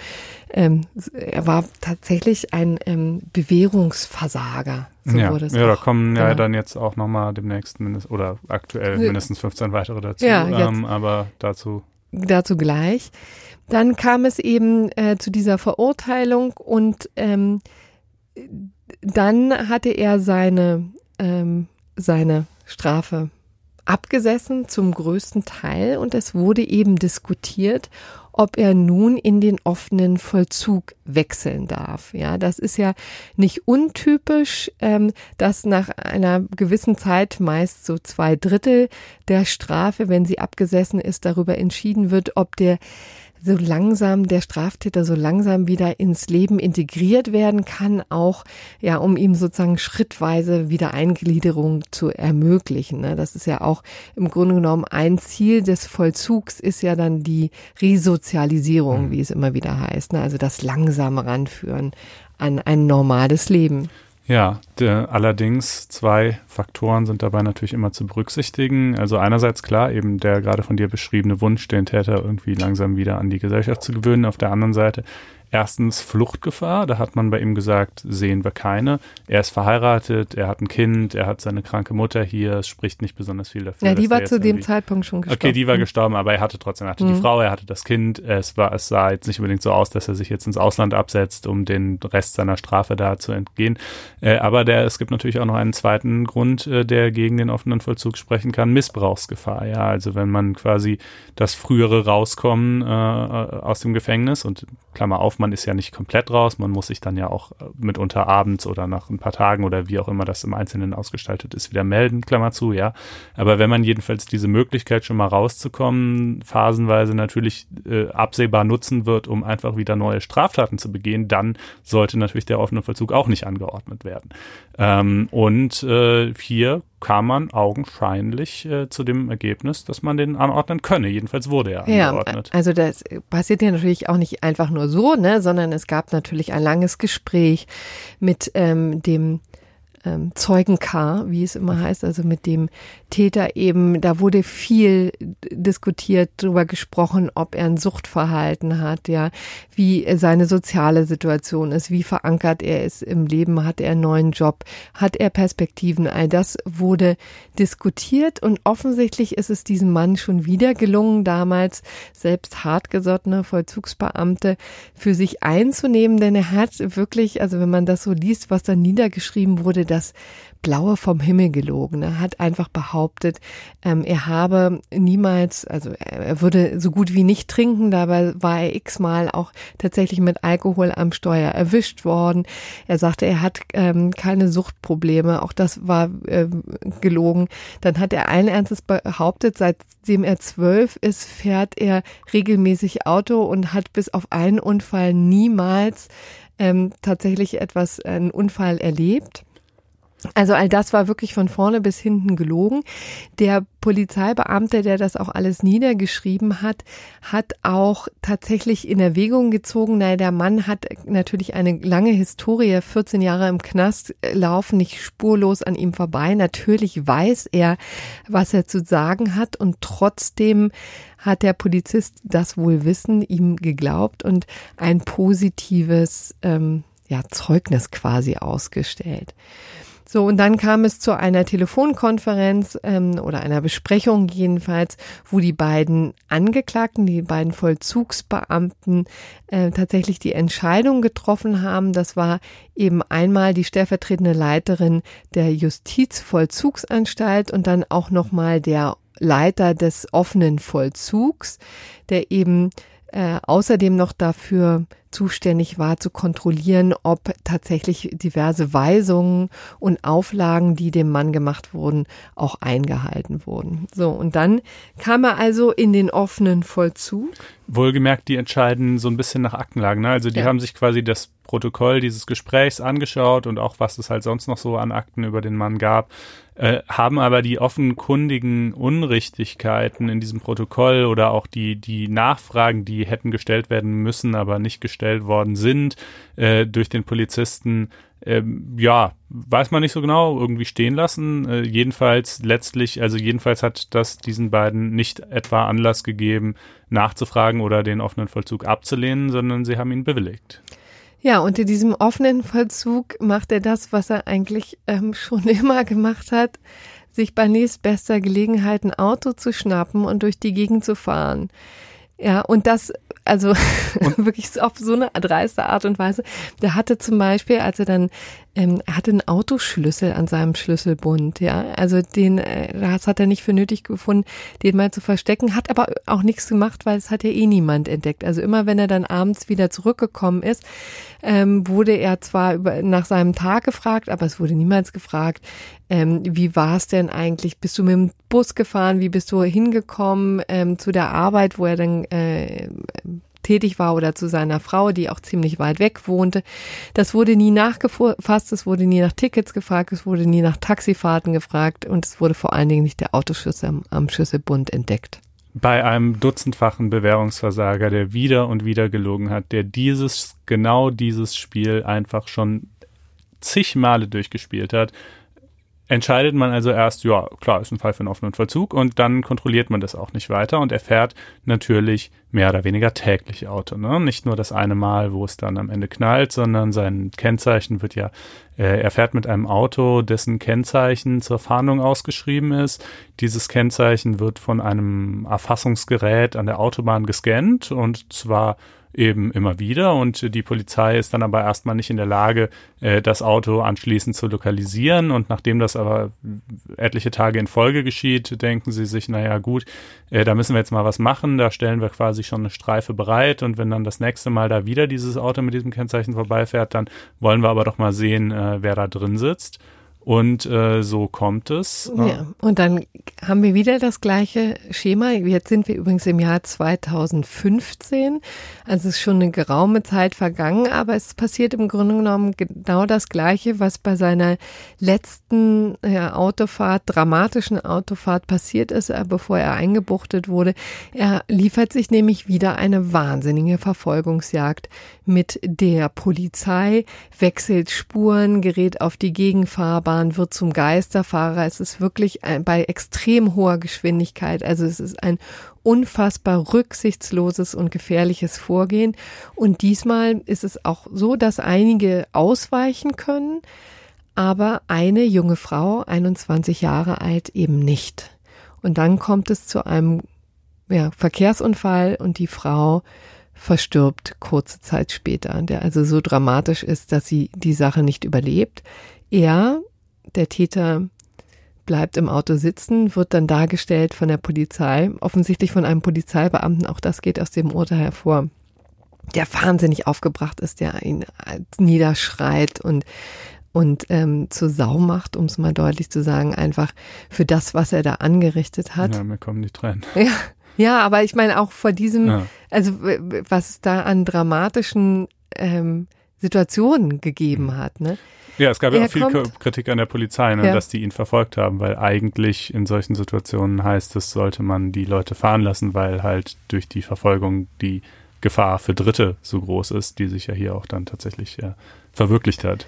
ähm, er war tatsächlich ein ähm, Bewährungsversager. So ja, ja da kommen ja, ja dann jetzt auch nochmal demnächst mindest, oder aktuell mindestens 15 weitere dazu. Ja, ähm, aber dazu. Dazu gleich. Dann kam es eben äh, zu dieser Verurteilung und ähm, dann hatte er seine, ähm, seine Strafe abgesessen zum größten Teil und es wurde eben diskutiert, ob er nun in den offenen Vollzug wechseln darf. Ja, das ist ja nicht untypisch, ähm, dass nach einer gewissen Zeit meist so zwei Drittel der Strafe, wenn sie abgesessen ist, darüber entschieden wird, ob der so langsam der Straftäter so langsam wieder ins Leben integriert werden kann, auch ja, um ihm sozusagen schrittweise wieder Eingliederung zu ermöglichen. Ne? Das ist ja auch im Grunde genommen ein Ziel des Vollzugs ist ja dann die Resozialisierung, mhm. wie es immer wieder heißt, ne? also das langsame Ranführen an ein normales Leben. Ja, der, allerdings zwei Faktoren sind dabei natürlich immer zu berücksichtigen. Also einerseits klar, eben der gerade von dir beschriebene Wunsch, den Täter irgendwie langsam wieder an die Gesellschaft zu gewöhnen. Auf der anderen Seite Erstens Fluchtgefahr, da hat man bei ihm gesagt, sehen wir keine. Er ist verheiratet, er hat ein Kind, er hat seine kranke Mutter hier, es spricht nicht besonders viel dafür. Ja, die war zu dem Zeitpunkt schon gestorben. Okay, die war gestorben, aber er hatte trotzdem, er hatte mhm. die Frau, er hatte das Kind. Es war, es sah jetzt nicht unbedingt so aus, dass er sich jetzt ins Ausland absetzt, um den Rest seiner Strafe da zu entgehen. Äh, aber der, es gibt natürlich auch noch einen zweiten Grund, äh, der gegen den offenen Vollzug sprechen kann, Missbrauchsgefahr. Ja, also wenn man quasi das frühere Rauskommen äh, aus dem Gefängnis und Klammer auf, man ist ja nicht komplett raus, man muss sich dann ja auch äh, mitunter abends oder nach ein paar Tagen oder wie auch immer das im Einzelnen ausgestaltet ist, wieder melden, Klammer zu, ja. Aber wenn man jedenfalls diese Möglichkeit schon mal rauszukommen, phasenweise natürlich äh, absehbar nutzen wird, um einfach wieder neue Straftaten zu begehen, dann sollte natürlich der offene Vollzug auch nicht angeordnet werden. Ähm, und äh, hier kam man augenscheinlich äh, zu dem Ergebnis, dass man den anordnen könne. Jedenfalls wurde er angeordnet. Ja, also das passiert ja natürlich auch nicht einfach nur so, ne, sondern es gab natürlich ein langes Gespräch mit ähm, dem ähm, Zeugen K, wie es immer heißt, also mit dem Täter eben, da wurde viel diskutiert, darüber gesprochen, ob er ein Suchtverhalten hat, ja, wie seine soziale Situation ist, wie verankert er ist im Leben, hat er einen neuen Job, hat er Perspektiven, all das wurde diskutiert und offensichtlich ist es diesem Mann schon wieder gelungen, damals selbst hartgesottene Vollzugsbeamte für sich einzunehmen, denn er hat wirklich, also wenn man das so liest, was da niedergeschrieben wurde, das Blaue vom Himmel gelogen. Er hat einfach behauptet, ähm, er habe niemals, also er würde so gut wie nicht trinken, dabei war er x-mal auch tatsächlich mit Alkohol am Steuer erwischt worden. Er sagte, er hat ähm, keine Suchtprobleme, auch das war äh, gelogen. Dann hat er allen Ernstes behauptet, seitdem er zwölf ist, fährt er regelmäßig Auto und hat bis auf einen Unfall niemals ähm, tatsächlich etwas, einen Unfall erlebt. Also all das war wirklich von vorne bis hinten gelogen. Der Polizeibeamte, der das auch alles niedergeschrieben hat, hat auch tatsächlich in Erwägung gezogen, naja, der Mann hat natürlich eine lange Historie, 14 Jahre im Knast, laufen nicht spurlos an ihm vorbei. Natürlich weiß er, was er zu sagen hat und trotzdem hat der Polizist das wohl wissen, ihm geglaubt und ein positives ähm, ja, Zeugnis quasi ausgestellt. So, und dann kam es zu einer Telefonkonferenz ähm, oder einer Besprechung jedenfalls, wo die beiden Angeklagten, die beiden Vollzugsbeamten äh, tatsächlich die Entscheidung getroffen haben. Das war eben einmal die stellvertretende Leiterin der Justizvollzugsanstalt und dann auch nochmal der Leiter des offenen Vollzugs, der eben äh, außerdem noch dafür zuständig war, zu kontrollieren, ob tatsächlich diverse Weisungen und Auflagen, die dem Mann gemacht wurden, auch eingehalten wurden. So, und dann kam er also in den offenen Vollzug. Wohlgemerkt, die entscheiden so ein bisschen nach Aktenlagen. Ne? Also die ja. haben sich quasi das Protokoll dieses Gesprächs angeschaut und auch was es halt sonst noch so an Akten über den Mann gab, äh, haben aber die offenkundigen Unrichtigkeiten in diesem Protokoll oder auch die, die Nachfragen, die hätten gestellt werden müssen, aber nicht gestellt worden sind, äh, durch den Polizisten, äh, ja, weiß man nicht so genau, irgendwie stehen lassen. Äh, jedenfalls letztlich, also jedenfalls hat das diesen beiden nicht etwa Anlass gegeben, nachzufragen oder den offenen Vollzug abzulehnen, sondern sie haben ihn bewilligt. Ja, und in diesem offenen Vollzug macht er das, was er eigentlich ähm, schon immer gemacht hat, sich bei nächstbester Gelegenheit ein Auto zu schnappen und durch die Gegend zu fahren. Ja, und das, also wirklich auf so eine dreiste Art und Weise. Der hatte zum Beispiel, als er dann ähm, er hatte einen Autoschlüssel an seinem Schlüsselbund, ja. Also den, äh, das hat er nicht für nötig gefunden, den mal zu verstecken, hat aber auch nichts gemacht, weil es hat ja eh niemand entdeckt. Also immer wenn er dann abends wieder zurückgekommen ist, ähm, wurde er zwar über, nach seinem Tag gefragt, aber es wurde niemals gefragt, ähm, wie war es denn eigentlich? Bist du mit dem Bus gefahren? Wie bist du hingekommen ähm, zu der Arbeit, wo er dann äh, tätig war oder zu seiner Frau, die auch ziemlich weit weg wohnte. Das wurde nie nachgefasst, es wurde nie nach Tickets gefragt, es wurde nie nach Taxifahrten gefragt und es wurde vor allen Dingen nicht der Autoschlüssel am, am Schlüsselbund entdeckt. Bei einem dutzendfachen Bewährungsversager, der wieder und wieder gelogen hat, der dieses, genau dieses Spiel einfach schon zig Male durchgespielt hat, entscheidet man also erst, ja, klar, ist ein Fall für einen offenen Vollzug und dann kontrolliert man das auch nicht weiter und er fährt natürlich mehr oder weniger täglich Auto. Ne? Nicht nur das eine Mal, wo es dann am Ende knallt, sondern sein Kennzeichen wird ja, äh, er fährt mit einem Auto, dessen Kennzeichen zur Fahndung ausgeschrieben ist. Dieses Kennzeichen wird von einem Erfassungsgerät an der Autobahn gescannt und zwar eben immer wieder. Und die Polizei ist dann aber erstmal nicht in der Lage, äh, das Auto anschließend zu lokalisieren. Und nachdem das aber etliche Tage in Folge geschieht, denken sie sich, naja gut, äh, da müssen wir jetzt mal was machen, da stellen wir quasi schon eine Streife bereit. Und wenn dann das nächste Mal da wieder dieses Auto mit diesem Kennzeichen vorbeifährt, dann wollen wir aber doch mal sehen, äh, wer da drin sitzt. Und äh, so kommt es. Ja, und dann haben wir wieder das gleiche Schema. Jetzt sind wir übrigens im Jahr 2015. Also es ist schon eine geraume Zeit vergangen, aber es passiert im Grunde genommen genau das Gleiche, was bei seiner letzten ja, Autofahrt, dramatischen Autofahrt passiert ist, äh, bevor er eingebuchtet wurde. Er liefert sich nämlich wieder eine wahnsinnige Verfolgungsjagd mit der Polizei, wechselt Spuren, gerät auf die Gegenfahrbahn wird zum Geisterfahrer. Es ist wirklich bei extrem hoher Geschwindigkeit. Also es ist ein unfassbar rücksichtsloses und gefährliches Vorgehen. Und diesmal ist es auch so, dass einige ausweichen können, aber eine junge Frau, 21 Jahre alt, eben nicht. Und dann kommt es zu einem ja, Verkehrsunfall und die Frau verstirbt kurze Zeit später, der also so dramatisch ist, dass sie die Sache nicht überlebt. Er der Täter bleibt im Auto sitzen, wird dann dargestellt von der Polizei, offensichtlich von einem Polizeibeamten, auch das geht aus dem Urteil hervor, der wahnsinnig aufgebracht ist, der ihn niederschreit und und ähm, zur Sau macht, um es mal deutlich zu sagen, einfach für das, was er da angerichtet hat. Ja, mir kommen die Tränen. Ja, ja aber ich meine auch vor diesem, ja. also was es da an dramatischen ähm, Situationen gegeben mhm. hat. Ne? Ja, es gab ja auch viel kommt, Kritik an der Polizei, ne, ja. dass die ihn verfolgt haben, weil eigentlich in solchen Situationen heißt es, sollte man die Leute fahren lassen, weil halt durch die Verfolgung die Gefahr für Dritte so groß ist, die sich ja hier auch dann tatsächlich ja, verwirklicht hat.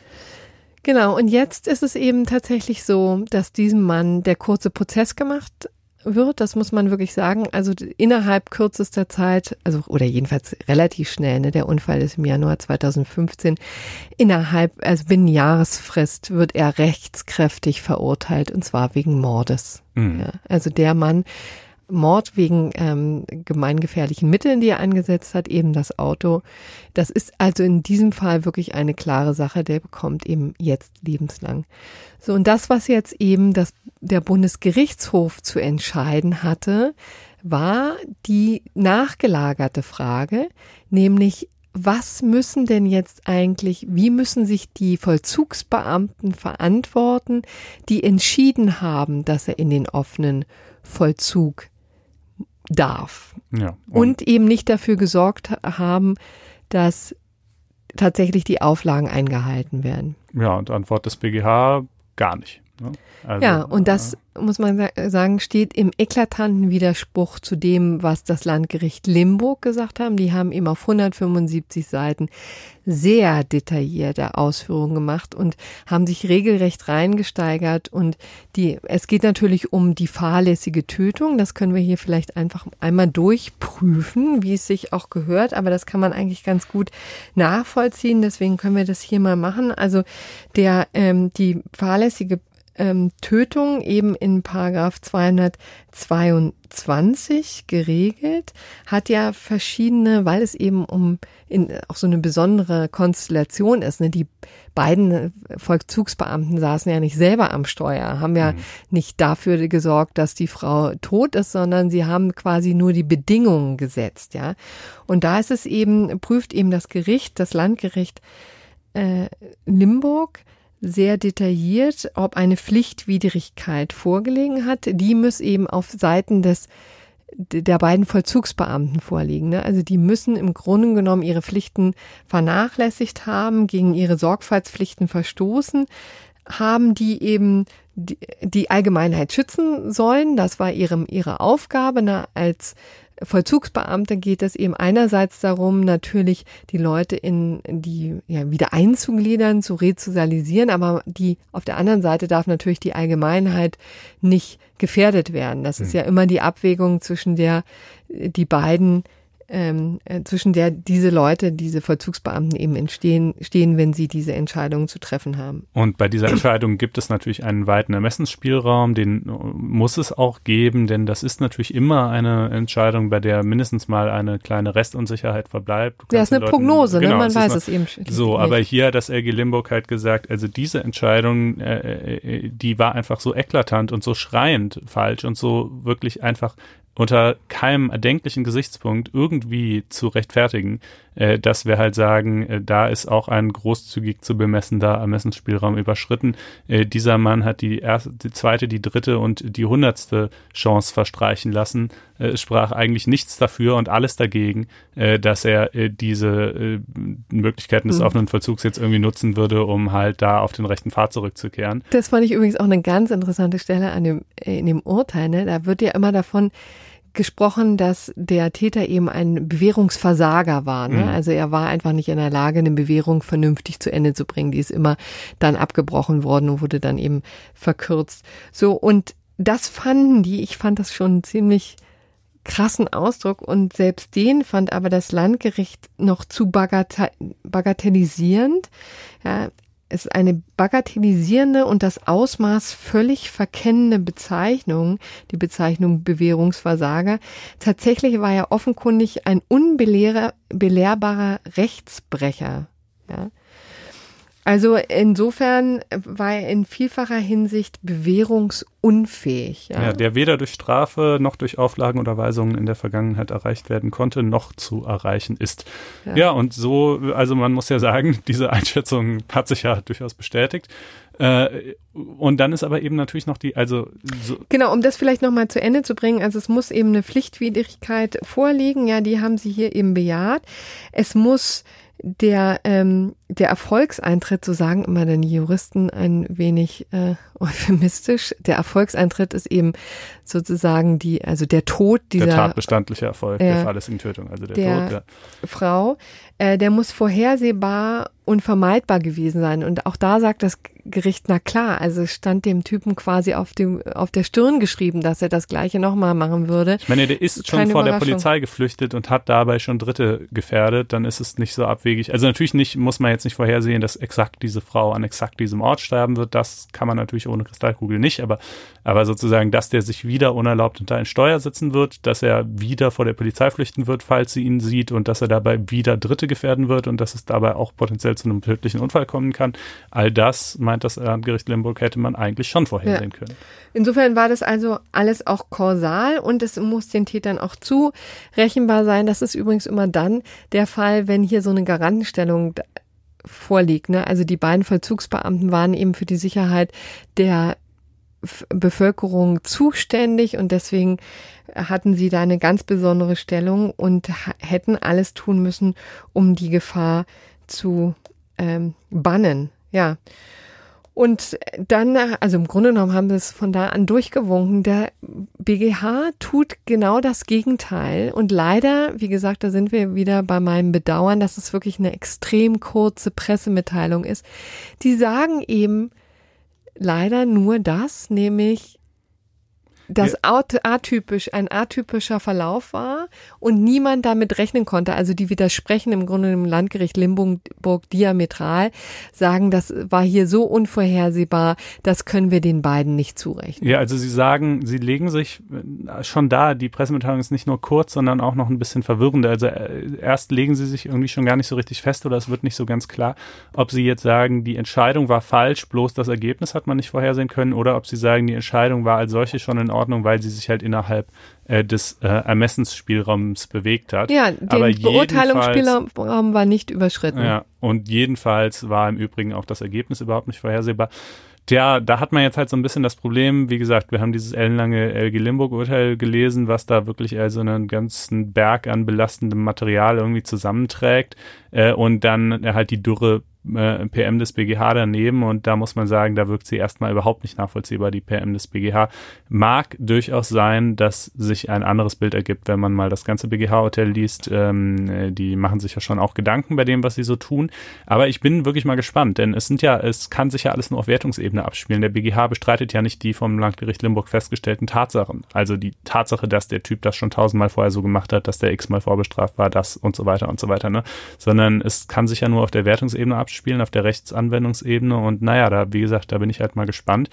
Genau, und jetzt ist es eben tatsächlich so, dass diesem Mann der kurze Prozess gemacht wird, das muss man wirklich sagen. Also innerhalb kürzester Zeit, also oder jedenfalls relativ schnell, ne, der Unfall ist im Januar 2015, innerhalb, also binnen Jahresfrist wird er rechtskräftig verurteilt und zwar wegen Mordes. Mhm. Ja, also der Mann Mord wegen ähm, gemeingefährlichen Mitteln, die er eingesetzt hat, eben das Auto. Das ist also in diesem Fall wirklich eine klare Sache. Der bekommt eben jetzt lebenslang. So, und das, was jetzt eben das, der Bundesgerichtshof zu entscheiden hatte, war die nachgelagerte Frage, nämlich was müssen denn jetzt eigentlich, wie müssen sich die Vollzugsbeamten verantworten, die entschieden haben, dass er in den offenen Vollzug darf. Ja, und, und eben nicht dafür gesorgt haben, dass tatsächlich die Auflagen eingehalten werden. Ja, und Antwort des BGH gar nicht. Ne? Also, ja, und das äh, muss man sagen, steht im eklatanten Widerspruch zu dem, was das Landgericht Limburg gesagt haben. Die haben eben auf 175 Seiten sehr detaillierte Ausführungen gemacht und haben sich regelrecht reingesteigert. Und die, es geht natürlich um die fahrlässige Tötung. Das können wir hier vielleicht einfach einmal durchprüfen, wie es sich auch gehört. Aber das kann man eigentlich ganz gut nachvollziehen. Deswegen können wir das hier mal machen. Also der, ähm, die fahrlässige ähm, Tötung eben in Paragraph 222 geregelt, hat ja verschiedene, weil es eben um in, auch so eine besondere Konstellation ist. Ne? Die beiden Vollzugsbeamten saßen ja nicht selber am Steuer, haben ja mhm. nicht dafür gesorgt, dass die Frau tot ist, sondern sie haben quasi nur die Bedingungen gesetzt, ja. Und da ist es eben, prüft eben das Gericht, das Landgericht äh, Limburg, sehr detailliert, ob eine Pflichtwidrigkeit vorgelegen hat. Die muss eben auf Seiten des der beiden Vollzugsbeamten vorliegen. Ne? Also die müssen im Grunde genommen ihre Pflichten vernachlässigt haben, gegen ihre Sorgfaltspflichten verstoßen, haben die eben die, die Allgemeinheit schützen sollen. Das war ihre, ihre Aufgabe ne? als Vollzugsbeamte geht es eben einerseits darum, natürlich die Leute in die ja, wieder einzugliedern, zu resozialisieren, aber die auf der anderen Seite darf natürlich die Allgemeinheit nicht gefährdet werden. Das ist hm. ja immer die Abwägung zwischen der die beiden ähm, äh, zwischen der diese Leute, diese Vollzugsbeamten eben entstehen, stehen, wenn sie diese Entscheidungen zu treffen haben. Und bei dieser Entscheidung gibt es natürlich einen weiten Ermessensspielraum, den äh, muss es auch geben, denn das ist natürlich immer eine Entscheidung, bei der mindestens mal eine kleine Restunsicherheit verbleibt. Ja, ist eine Leuten, Prognose, ne? genau, ne? man weiß es eben. So, nicht. aber hier hat das LG Limburg halt gesagt, also diese Entscheidung, äh, äh, die war einfach so eklatant und so schreiend falsch und so wirklich einfach unter keinem erdenklichen Gesichtspunkt irgendwie zu rechtfertigen, äh, dass wir halt sagen, äh, da ist auch ein großzügig zu bemessender Ermessensspielraum überschritten. Äh, dieser Mann hat die erste, die zweite, die dritte und die hundertste Chance verstreichen lassen. Äh, es sprach eigentlich nichts dafür und alles dagegen, äh, dass er äh, diese Möglichkeiten des mhm. offenen Vollzugs jetzt irgendwie nutzen würde, um halt da auf den rechten Pfad zurückzukehren. Das fand ich übrigens auch eine ganz interessante Stelle an dem, in dem Urteil. Ne? Da wird ja immer davon gesprochen, dass der Täter eben ein Bewährungsversager war. Ne? Mhm. Also er war einfach nicht in der Lage, eine Bewährung vernünftig zu Ende zu bringen. Die ist immer dann abgebrochen worden und wurde dann eben verkürzt. So, und das fanden die, ich fand das schon ziemlich krassen Ausdruck und selbst den fand aber das Landgericht noch zu bagatellisierend. Ja, ist eine bagatellisierende und das Ausmaß völlig verkennende Bezeichnung, die Bezeichnung Bewährungsversager. Tatsächlich war er offenkundig ein unbelehrbarer Rechtsbrecher. Ja. Also insofern war er in vielfacher Hinsicht bewährungsunfähig. Ja. ja, der weder durch Strafe noch durch Auflagen oder Weisungen in der Vergangenheit erreicht werden konnte, noch zu erreichen ist. Ja. ja, und so, also man muss ja sagen, diese Einschätzung hat sich ja durchaus bestätigt. Äh, und dann ist aber eben natürlich noch die, also so genau, um das vielleicht nochmal zu Ende zu bringen, also es muss eben eine Pflichtwidrigkeit vorliegen, ja, die haben sie hier eben bejaht. Es muss der, ähm, der Erfolgseintritt, so sagen immer dann die Juristen ein wenig äh, euphemistisch, der Erfolgseintritt ist eben sozusagen die, also der Tod dieser. Der tatbestandliche Erfolg äh, der fahrlässigen Tötung, also der, der Tod der Frau, äh, der muss vorhersehbar unvermeidbar gewesen sein. Und auch da sagt das Gericht, na klar, also stand dem Typen quasi auf dem, auf der Stirn geschrieben, dass er das Gleiche nochmal machen würde. Ich meine, der ist schon vor der Polizei geflüchtet und hat dabei schon Dritte gefährdet, dann ist es nicht so abwegig. Also natürlich nicht, muss man jetzt nicht vorhersehen, dass exakt diese Frau an exakt diesem Ort sterben wird. Das kann man natürlich ohne Kristallkugel nicht, aber, aber sozusagen, dass der sich wieder unerlaubt unter ein Steuer sitzen wird, dass er wieder vor der Polizei flüchten wird, falls sie ihn sieht und dass er dabei wieder Dritte gefährden wird und dass es dabei auch potenziell zu einem tödlichen Unfall kommen kann. All das, meint das Landgericht Limburg, hätte man eigentlich schon vorhersehen ja. können. Insofern war das also alles auch kausal und es muss den Tätern auch zurechenbar sein. Das ist übrigens immer dann der Fall, wenn hier so eine Garantenstellung vorliegt. Ne? Also die beiden Vollzugsbeamten waren eben für die Sicherheit der Bevölkerung zuständig und deswegen hatten sie da eine ganz besondere Stellung und hätten alles tun müssen, um die Gefahr zu ähm, bannen. Ja. Und dann, also im Grunde genommen haben wir es von da an durchgewunken. Der BGH tut genau das Gegenteil. Und leider, wie gesagt, da sind wir wieder bei meinem Bedauern, dass es wirklich eine extrem kurze Pressemitteilung ist. Die sagen eben leider nur das, nämlich das atypisch, ein atypischer Verlauf war und niemand damit rechnen konnte. Also die widersprechen im Grunde im Landgericht Limburg diametral, sagen, das war hier so unvorhersehbar, das können wir den beiden nicht zurechnen. Ja, also sie sagen, sie legen sich äh, schon da, die Pressemitteilung ist nicht nur kurz, sondern auch noch ein bisschen verwirrend. Also äh, erst legen sie sich irgendwie schon gar nicht so richtig fest oder es wird nicht so ganz klar, ob sie jetzt sagen, die Entscheidung war falsch, bloß das Ergebnis hat man nicht vorhersehen können oder ob sie sagen, die Entscheidung war als solche schon in Ordnung Ordnung, weil sie sich halt innerhalb äh, des äh, Ermessensspielraums bewegt hat. Ja, der Beurteilungsspielraum war nicht überschritten. Ja, und jedenfalls war im Übrigen auch das Ergebnis überhaupt nicht vorhersehbar. Tja, da hat man jetzt halt so ein bisschen das Problem, wie gesagt, wir haben dieses ellenlange LG Limburg-Urteil gelesen, was da wirklich also einen ganzen Berg an belastendem Material irgendwie zusammenträgt äh, und dann halt die dürre äh, PM des BGH daneben und da muss man sagen, da wirkt sie erstmal überhaupt nicht nachvollziehbar, die PM des BGH. Mag durchaus sein, dass sich ein anderes Bild ergibt, wenn man mal das ganze BGH-Hotel liest. Ähm, äh, die machen sich ja schon auch Gedanken bei dem, was sie so tun. Aber ich bin wirklich mal gespannt, denn es sind ja, es kann sich ja alles nur auf Wertungsebene abspielen. Der BGH bestreitet ja nicht die vom Landgericht Limburg festgestellten Tatsachen. Also die Tatsache, dass der Typ das schon tausendmal vorher so gemacht hat, dass der x-mal vorbestraft war, das und so weiter und so weiter, ne? Sondern es kann sich ja nur auf der Wertungsebene abspielen abspielen auf der Rechtsanwendungsebene. Und naja, da, wie gesagt, da bin ich halt mal gespannt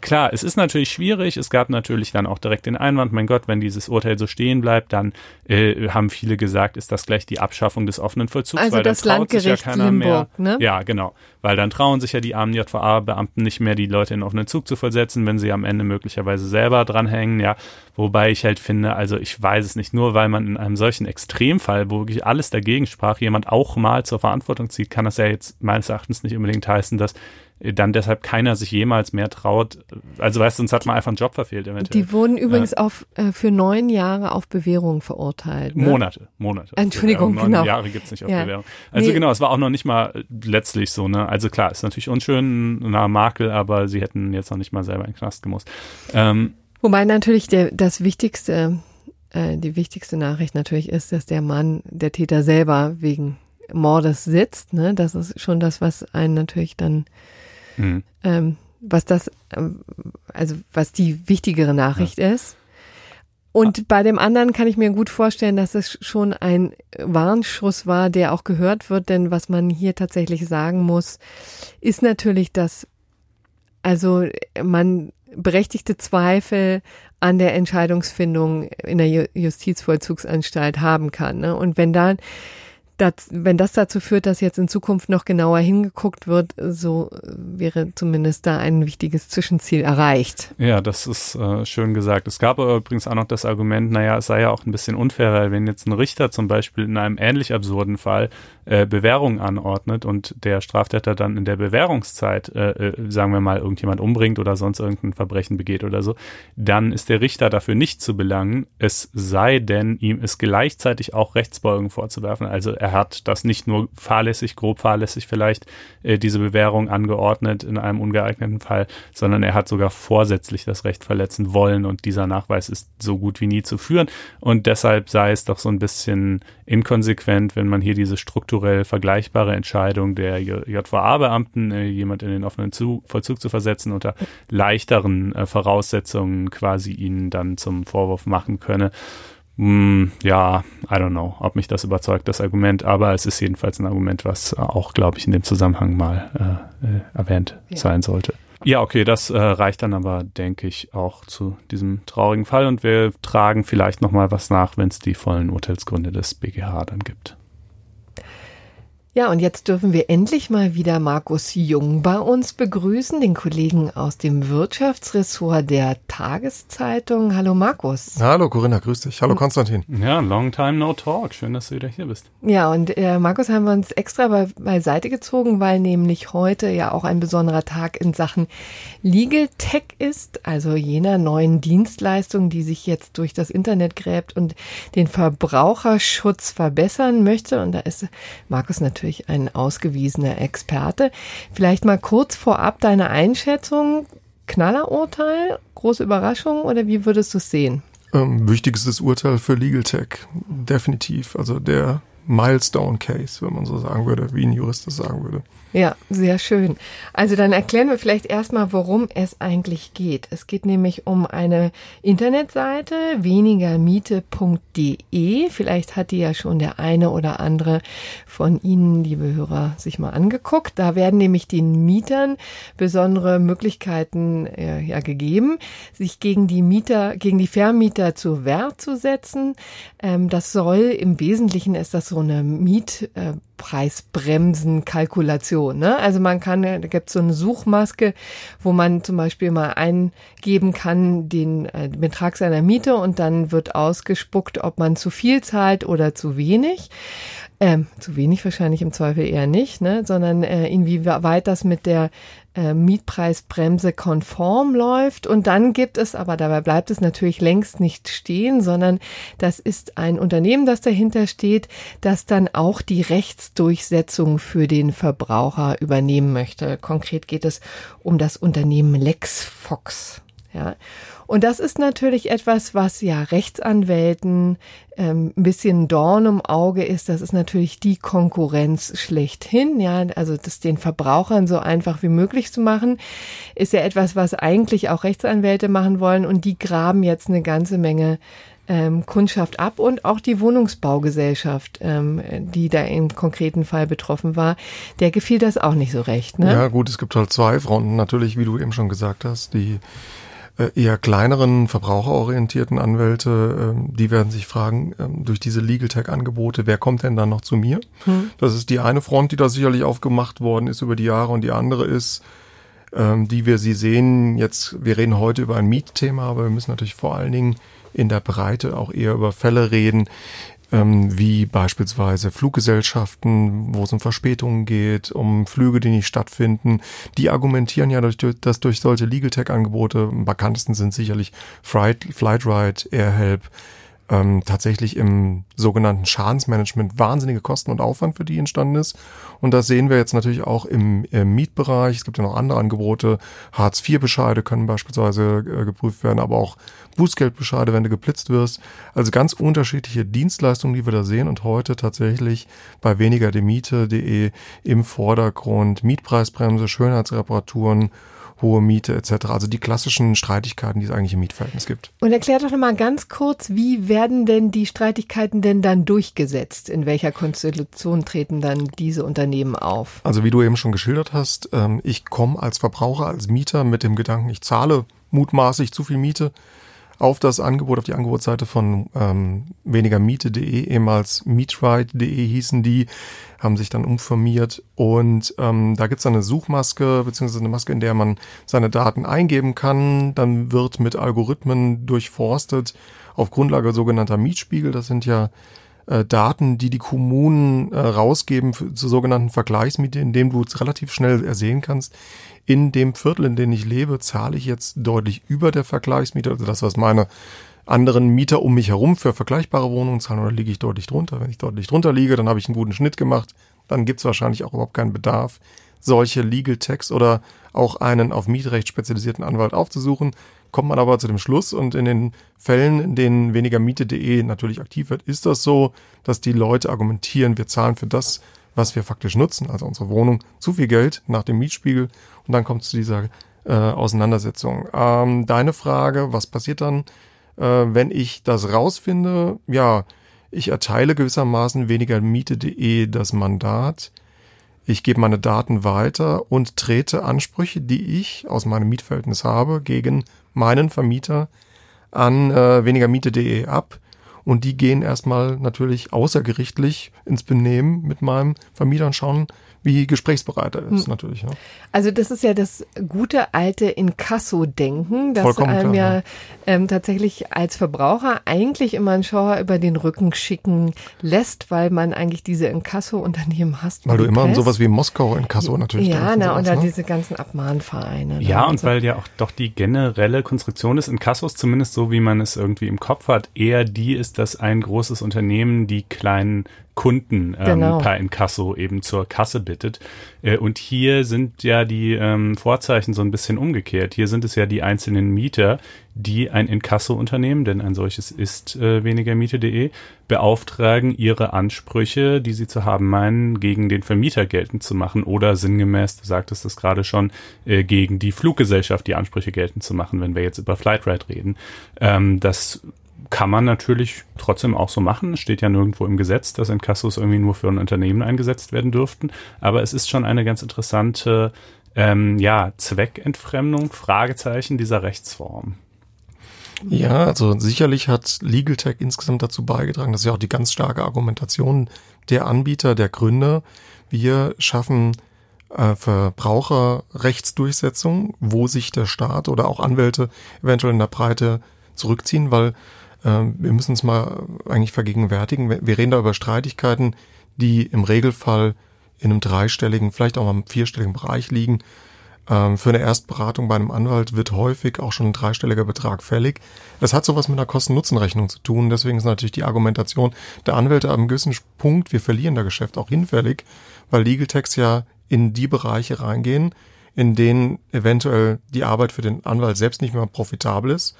klar, es ist natürlich schwierig. Es gab natürlich dann auch direkt den Einwand, mein Gott, wenn dieses Urteil so stehen bleibt, dann äh, haben viele gesagt, ist das gleich die Abschaffung des offenen Vollzugs, also weil das dann traut sich ja keiner Limburg, mehr. Ne? Ja, genau. Weil dann trauen sich ja die armen JVA-Beamten nicht mehr, die Leute in offenen Zug zu versetzen, wenn sie am Ende möglicherweise selber dranhängen, ja. Wobei ich halt finde, also ich weiß es nicht, nur weil man in einem solchen Extremfall, wo wirklich alles dagegen sprach, jemand auch mal zur Verantwortung zieht, kann das ja jetzt meines Erachtens nicht unbedingt heißen, dass dann deshalb keiner sich jemals mehr traut. Also weißt du, sonst hat man einfach einen Job verfehlt eventuell. Die wurden übrigens ja. auf, äh, für neun Jahre auf Bewährung verurteilt. Ne? Monate, Monate. Entschuldigung, neun genau. Jahre gibt's nicht auf ja. Bewährung. Also nee. genau, es war auch noch nicht mal letztlich so, ne? Also klar, ist natürlich unschön, ein Makel, aber sie hätten jetzt noch nicht mal selber in den Knast gemusst. Ähm, Wobei natürlich der, das Wichtigste, äh, die wichtigste Nachricht natürlich ist, dass der Mann, der Täter selber wegen Mordes sitzt, ne? Das ist schon das, was einen natürlich dann Mhm. Ähm, was das, ähm, also was die wichtigere Nachricht ja. ist. Und bei dem anderen kann ich mir gut vorstellen, dass es schon ein Warnschuss war, der auch gehört wird, denn was man hier tatsächlich sagen muss, ist natürlich, dass also man berechtigte Zweifel an der Entscheidungsfindung in der Justizvollzugsanstalt haben kann. Ne? Und wenn dann das, wenn das dazu führt, dass jetzt in Zukunft noch genauer hingeguckt wird, so wäre zumindest da ein wichtiges Zwischenziel erreicht. Ja, das ist äh, schön gesagt. Es gab übrigens auch noch das Argument, naja, es sei ja auch ein bisschen unfairer, wenn jetzt ein Richter zum Beispiel in einem ähnlich absurden Fall äh, Bewährung anordnet und der Straftäter dann in der Bewährungszeit, äh, äh, sagen wir mal, irgendjemand umbringt oder sonst irgendein Verbrechen begeht oder so, dann ist der Richter dafür nicht zu belangen, es sei denn, ihm ist gleichzeitig auch Rechtsbeugung vorzuwerfen. Also er hat das nicht nur fahrlässig, grob fahrlässig vielleicht äh, diese Bewährung angeordnet in einem ungeeigneten Fall, sondern er hat sogar vorsätzlich das Recht verletzen wollen und dieser Nachweis ist so gut wie nie zu führen und deshalb sei es doch so ein bisschen inkonsequent, wenn man hier diese strukturell vergleichbare Entscheidung der JVA-Beamten, äh, jemand in den offenen zu Vollzug zu versetzen, unter leichteren äh, Voraussetzungen quasi ihnen dann zum Vorwurf machen könne. Hm, ja, I don't know, ob mich das überzeugt, das Argument, aber es ist jedenfalls ein Argument, was auch, glaube ich, in dem Zusammenhang mal äh, äh, erwähnt ja. sein sollte. Ja, okay, das äh, reicht dann aber, denke ich, auch zu diesem traurigen Fall und wir tragen vielleicht nochmal was nach, wenn es die vollen Urteilsgründe des BGH dann gibt. Ja, und jetzt dürfen wir endlich mal wieder Markus Jung bei uns begrüßen, den Kollegen aus dem Wirtschaftsressort der Tageszeitung. Hallo Markus. Hallo Corinna, grüß dich. Hallo Konstantin. Ja, long time no talk. Schön, dass du wieder hier bist. Ja, und äh, Markus haben wir uns extra bei, beiseite gezogen, weil nämlich heute ja auch ein besonderer Tag in Sachen Legal Tech ist, also jener neuen Dienstleistung, die sich jetzt durch das Internet gräbt und den Verbraucherschutz verbessern möchte. Und da ist Markus natürlich natürlich ein ausgewiesener Experte. Vielleicht mal kurz vorab deine Einschätzung. Knallerurteil, große Überraschung oder wie würdest du es sehen? Ähm, wichtigstes Urteil für Legal Tech, definitiv. Also der Milestone Case, wenn man so sagen würde, wie ein Jurist das sagen würde. Ja, sehr schön. Also dann erklären wir vielleicht erstmal, worum es eigentlich geht. Es geht nämlich um eine Internetseite, wenigermiete.de. Vielleicht hat die ja schon der eine oder andere von Ihnen, liebe Hörer, sich mal angeguckt. Da werden nämlich den Mietern besondere Möglichkeiten äh, ja gegeben, sich gegen die Mieter, gegen die Vermieter zur Wehr zu setzen. Ähm, das soll im Wesentlichen ist das so eine Miet äh, Preisbremsenkalkulation. Ne? Also man kann, da gibt es so eine Suchmaske, wo man zum Beispiel mal eingeben kann den äh, Betrag seiner Miete und dann wird ausgespuckt, ob man zu viel zahlt oder zu wenig. Ähm, zu wenig wahrscheinlich im Zweifel eher nicht, ne? sondern äh, inwieweit das mit der äh, Mietpreisbremse konform läuft. Und dann gibt es, aber dabei bleibt es natürlich längst nicht stehen, sondern das ist ein Unternehmen, das dahinter steht, das dann auch die Rechtsdurchsetzung für den Verbraucher übernehmen möchte. Konkret geht es um das Unternehmen LexFox. Ja. Und das ist natürlich etwas, was ja Rechtsanwälten ähm, ein bisschen Dorn im Auge ist. Das ist natürlich die Konkurrenz schlechthin. Ja, also das den Verbrauchern so einfach wie möglich zu machen, ist ja etwas, was eigentlich auch Rechtsanwälte machen wollen. Und die graben jetzt eine ganze Menge ähm, Kundschaft ab und auch die Wohnungsbaugesellschaft, ähm, die da im konkreten Fall betroffen war, der gefiel das auch nicht so recht. Ne? Ja, gut, es gibt halt zwei Fronten. Natürlich, wie du eben schon gesagt hast, die eher kleineren, verbraucherorientierten Anwälte, ähm, die werden sich fragen, ähm, durch diese Legal Tech-Angebote, wer kommt denn dann noch zu mir? Hm. Das ist die eine Front, die da sicherlich aufgemacht worden ist über die Jahre und die andere ist, ähm, die wir sie sehen, jetzt, wir reden heute über ein Mietthema, aber wir müssen natürlich vor allen Dingen in der Breite auch eher über Fälle reden, ähm, wie beispielsweise Fluggesellschaften, wo es um Verspätungen geht, um Flüge, die nicht stattfinden. Die argumentieren ja, durch, dass durch solche Legal Tech-Angebote, am bekanntesten sind sicherlich Flight, Flightride, AirHelp, ähm, tatsächlich im sogenannten Schadensmanagement wahnsinnige Kosten und Aufwand für die entstanden ist. Und das sehen wir jetzt natürlich auch im, im Mietbereich. Es gibt ja noch andere Angebote. Hartz-IV-Bescheide können beispielsweise äh, geprüft werden, aber auch Bußgeldbescheide, wenn du geblitzt wirst. Also ganz unterschiedliche Dienstleistungen, die wir da sehen und heute tatsächlich bei weniger Miete.de im Vordergrund Mietpreisbremse, Schönheitsreparaturen hohe Miete etc. Also die klassischen Streitigkeiten, die es eigentlich im Mietverhältnis gibt. Und erklär doch nochmal ganz kurz, wie werden denn die Streitigkeiten denn dann durchgesetzt? In welcher Konstellation treten dann diese Unternehmen auf? Also wie du eben schon geschildert hast, ähm, ich komme als Verbraucher, als Mieter mit dem Gedanken, ich zahle mutmaßlich zu viel Miete auf das Angebot, auf die Angebotsseite von ähm, wenigermiete.de, ehemals meetride.de hießen die, haben sich dann umformiert und ähm, da gibt's eine Suchmaske, beziehungsweise eine Maske, in der man seine Daten eingeben kann. Dann wird mit Algorithmen durchforstet auf Grundlage sogenannter Mietspiegel. Das sind ja äh, Daten, die die Kommunen äh, rausgeben für, zu sogenannten Vergleichsmiete, in dem du relativ schnell ersehen kannst, in dem Viertel, in dem ich lebe, zahle ich jetzt deutlich über der Vergleichsmiete, also das, was meine anderen Mieter um mich herum für vergleichbare Wohnungen zahlen, oder liege ich deutlich drunter. Wenn ich deutlich drunter liege, dann habe ich einen guten Schnitt gemacht, dann gibt es wahrscheinlich auch überhaupt keinen Bedarf, solche Legal Text oder auch einen auf Mietrecht spezialisierten Anwalt aufzusuchen. Kommt man aber zu dem Schluss und in den Fällen, in denen weniger Miete.de natürlich aktiv wird, ist das so, dass die Leute argumentieren, wir zahlen für das, was wir faktisch nutzen, also unsere Wohnung, zu viel Geld nach dem Mietspiegel und dann kommt es zu dieser äh, Auseinandersetzung. Ähm, deine Frage, was passiert dann, äh, wenn ich das rausfinde? Ja, ich erteile gewissermaßen weniger Miete.de das Mandat. Ich gebe meine Daten weiter und trete Ansprüche, die ich aus meinem Mietverhältnis habe, gegen meinen Vermieter an äh, wenigermiete.de ab. Und die gehen erstmal natürlich außergerichtlich ins Benehmen mit meinem Vermieter und schauen, wie gesprächsbereit er ist, hm. natürlich. Ja. Also das ist ja das gute alte Inkasso-Denken, das Vollkommen einem klar, ja, ähm, tatsächlich als Verbraucher eigentlich immer einen Schauer über den Rücken schicken lässt, weil man eigentlich diese Inkasso-Unternehmen hast. Weil du immer Pest. sowas wie Moskau Inkasso natürlich Ja, na, und, und dann ne? diese ganzen Abmahnvereine. Ja, und, und so. weil ja auch doch die generelle Konstruktion des Inkassos, zumindest so wie man es irgendwie im Kopf hat, eher die ist, dass ein großes Unternehmen die kleinen Kunden ähm, genau. per Inkasso eben zur Kasse bittet. Äh, und hier sind ja die ähm, Vorzeichen so ein bisschen umgekehrt. Hier sind es ja die einzelnen Mieter, die ein Inkasso-Unternehmen, denn ein solches ist äh, wenigermiete.de, beauftragen, ihre Ansprüche, die sie zu haben meinen, gegen den Vermieter geltend zu machen oder sinngemäß, du sagtest es gerade schon, äh, gegen die Fluggesellschaft die Ansprüche geltend zu machen, wenn wir jetzt über Flightride reden. Ähm, das kann man natürlich trotzdem auch so machen. Es steht ja nirgendwo im Gesetz, dass Inkassos irgendwie nur für ein Unternehmen eingesetzt werden dürften. Aber es ist schon eine ganz interessante ähm, ja, Zweckentfremdung, Fragezeichen dieser Rechtsform. Ja, also sicherlich hat Legal Tech insgesamt dazu beigetragen, das ist ja auch die ganz starke Argumentation der Anbieter, der Gründer. Wir schaffen äh, Verbraucherrechtsdurchsetzung, wo sich der Staat oder auch Anwälte eventuell in der Breite zurückziehen, weil wir müssen uns mal eigentlich vergegenwärtigen. Wir reden da über Streitigkeiten, die im Regelfall in einem dreistelligen, vielleicht auch mal im vierstelligen Bereich liegen. Ähm, für eine Erstberatung bei einem Anwalt wird häufig auch schon ein dreistelliger Betrag fällig. Das hat sowas mit einer Kosten-Nutzen-Rechnung zu tun. Deswegen ist natürlich die Argumentation der Anwälte einem gewissen Punkt, wir verlieren das Geschäft auch hinfällig, weil Legal Techs ja in die Bereiche reingehen, in denen eventuell die Arbeit für den Anwalt selbst nicht mehr profitabel ist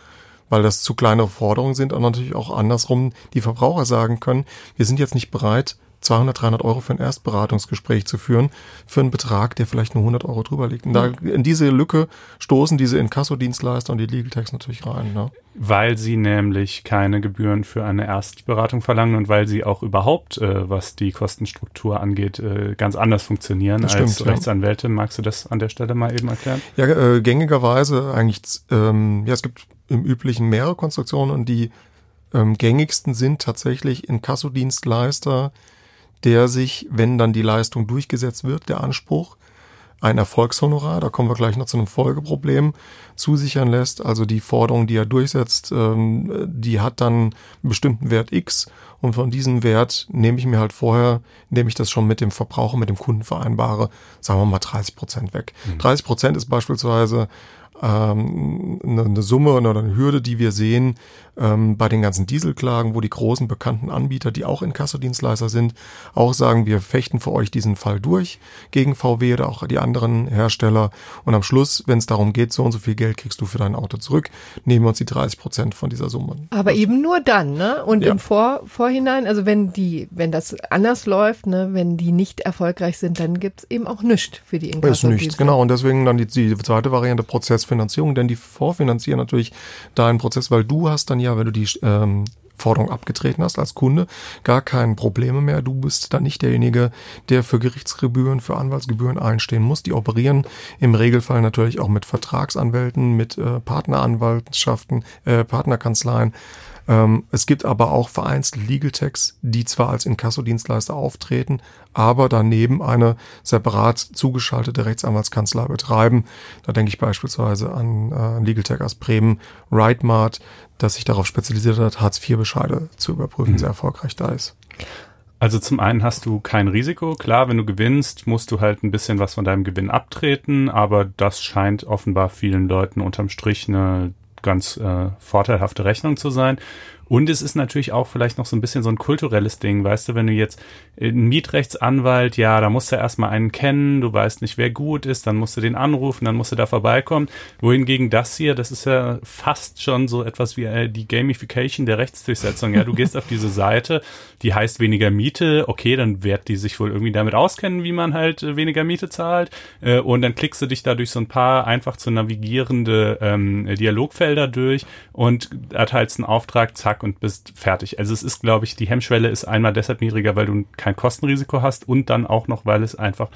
weil das zu kleinere Forderungen sind und natürlich auch andersrum die Verbraucher sagen können, wir sind jetzt nicht bereit, 200, 300 Euro für ein Erstberatungsgespräch zu führen, für einen Betrag, der vielleicht nur 100 Euro drüber liegt. Und da, in diese Lücke stoßen diese Inkasso-Dienstleister und die Legal Techs natürlich rein. Ne? Weil sie nämlich keine Gebühren für eine Erstberatung verlangen und weil sie auch überhaupt, äh, was die Kostenstruktur angeht, äh, ganz anders funktionieren das als stimmt, Rechtsanwälte. Ja. Magst du das an der Stelle mal eben erklären? Ja, äh, gängigerweise eigentlich, ähm, ja, es gibt im üblichen mehrere Konstruktionen und die ähm, gängigsten sind tatsächlich Inkassodienstleister, der sich, wenn dann die Leistung durchgesetzt wird, der Anspruch, ein Erfolgshonorar, da kommen wir gleich noch zu einem Folgeproblem, zusichern lässt. Also die Forderung, die er durchsetzt, ähm, die hat dann einen bestimmten Wert X und von diesem Wert nehme ich mir halt vorher, indem ich das schon mit dem Verbraucher, mit dem Kunden vereinbare, sagen wir mal 30 Prozent weg. Mhm. 30 Prozent ist beispielsweise ähm, eine Summe oder eine Hürde, die wir sehen ähm, bei den ganzen Dieselklagen, wo die großen bekannten Anbieter, die auch Inkassodienstleister sind, auch sagen, wir fechten für euch diesen Fall durch gegen VW oder auch die anderen Hersteller. Und am Schluss, wenn es darum geht, so und so viel Geld kriegst du für dein Auto zurück, nehmen wir uns die 30 Prozent von dieser Summe. Aber also, eben nur dann, ne? Und ja. im Vor Vorhinein, also wenn die, wenn das anders läuft, ne, wenn die nicht erfolgreich sind, dann gibt's eben auch nichts für die Inkasso. Ist nichts, genau. Und deswegen dann die, die zweite Variante Prozessfinanzierung, denn die vorfinanzieren natürlich deinen Prozess, weil du hast dann ja, wenn du die ähm, Forderung abgetreten hast als Kunde, gar kein Probleme mehr. Du bist dann nicht derjenige, der für Gerichtsgebühren, für Anwaltsgebühren einstehen muss. Die operieren im Regelfall natürlich auch mit Vertragsanwälten, mit äh, Partneranwaltschaften, äh, Partnerkanzleien. Ähm, es gibt aber auch vereinzelt Legal Techs, die zwar als Inkassodienstleister auftreten, aber daneben eine separat zugeschaltete Rechtsanwaltskanzlei betreiben. Da denke ich beispielsweise an äh, Legal Tech aus Bremen, Rightmart, das sich darauf spezialisiert hat, Hartz-IV-Bescheide zu überprüfen, mhm. sehr erfolgreich da ist. Also zum einen hast du kein Risiko. Klar, wenn du gewinnst, musst du halt ein bisschen was von deinem Gewinn abtreten, aber das scheint offenbar vielen Leuten unterm Strich eine ganz äh, vorteilhafte Rechnung zu sein. Und es ist natürlich auch vielleicht noch so ein bisschen so ein kulturelles Ding, weißt du, wenn du jetzt ein Mietrechtsanwalt, ja, da musst du erstmal einen kennen, du weißt nicht, wer gut ist, dann musst du den anrufen, dann musst du da vorbeikommen. Wohingegen das hier, das ist ja fast schon so etwas wie äh, die Gamification der Rechtsdurchsetzung. Ja, du gehst auf diese Seite, die heißt weniger Miete, okay, dann wird die sich wohl irgendwie damit auskennen, wie man halt äh, weniger Miete zahlt. Äh, und dann klickst du dich da durch so ein paar einfach zu navigierende ähm, Dialogfelder durch und erteilst einen Auftrag, zack, zack und bist fertig. Also es ist, glaube ich, die Hemmschwelle ist einmal deshalb niedriger, weil du kein Kostenrisiko hast und dann auch noch, weil es einfach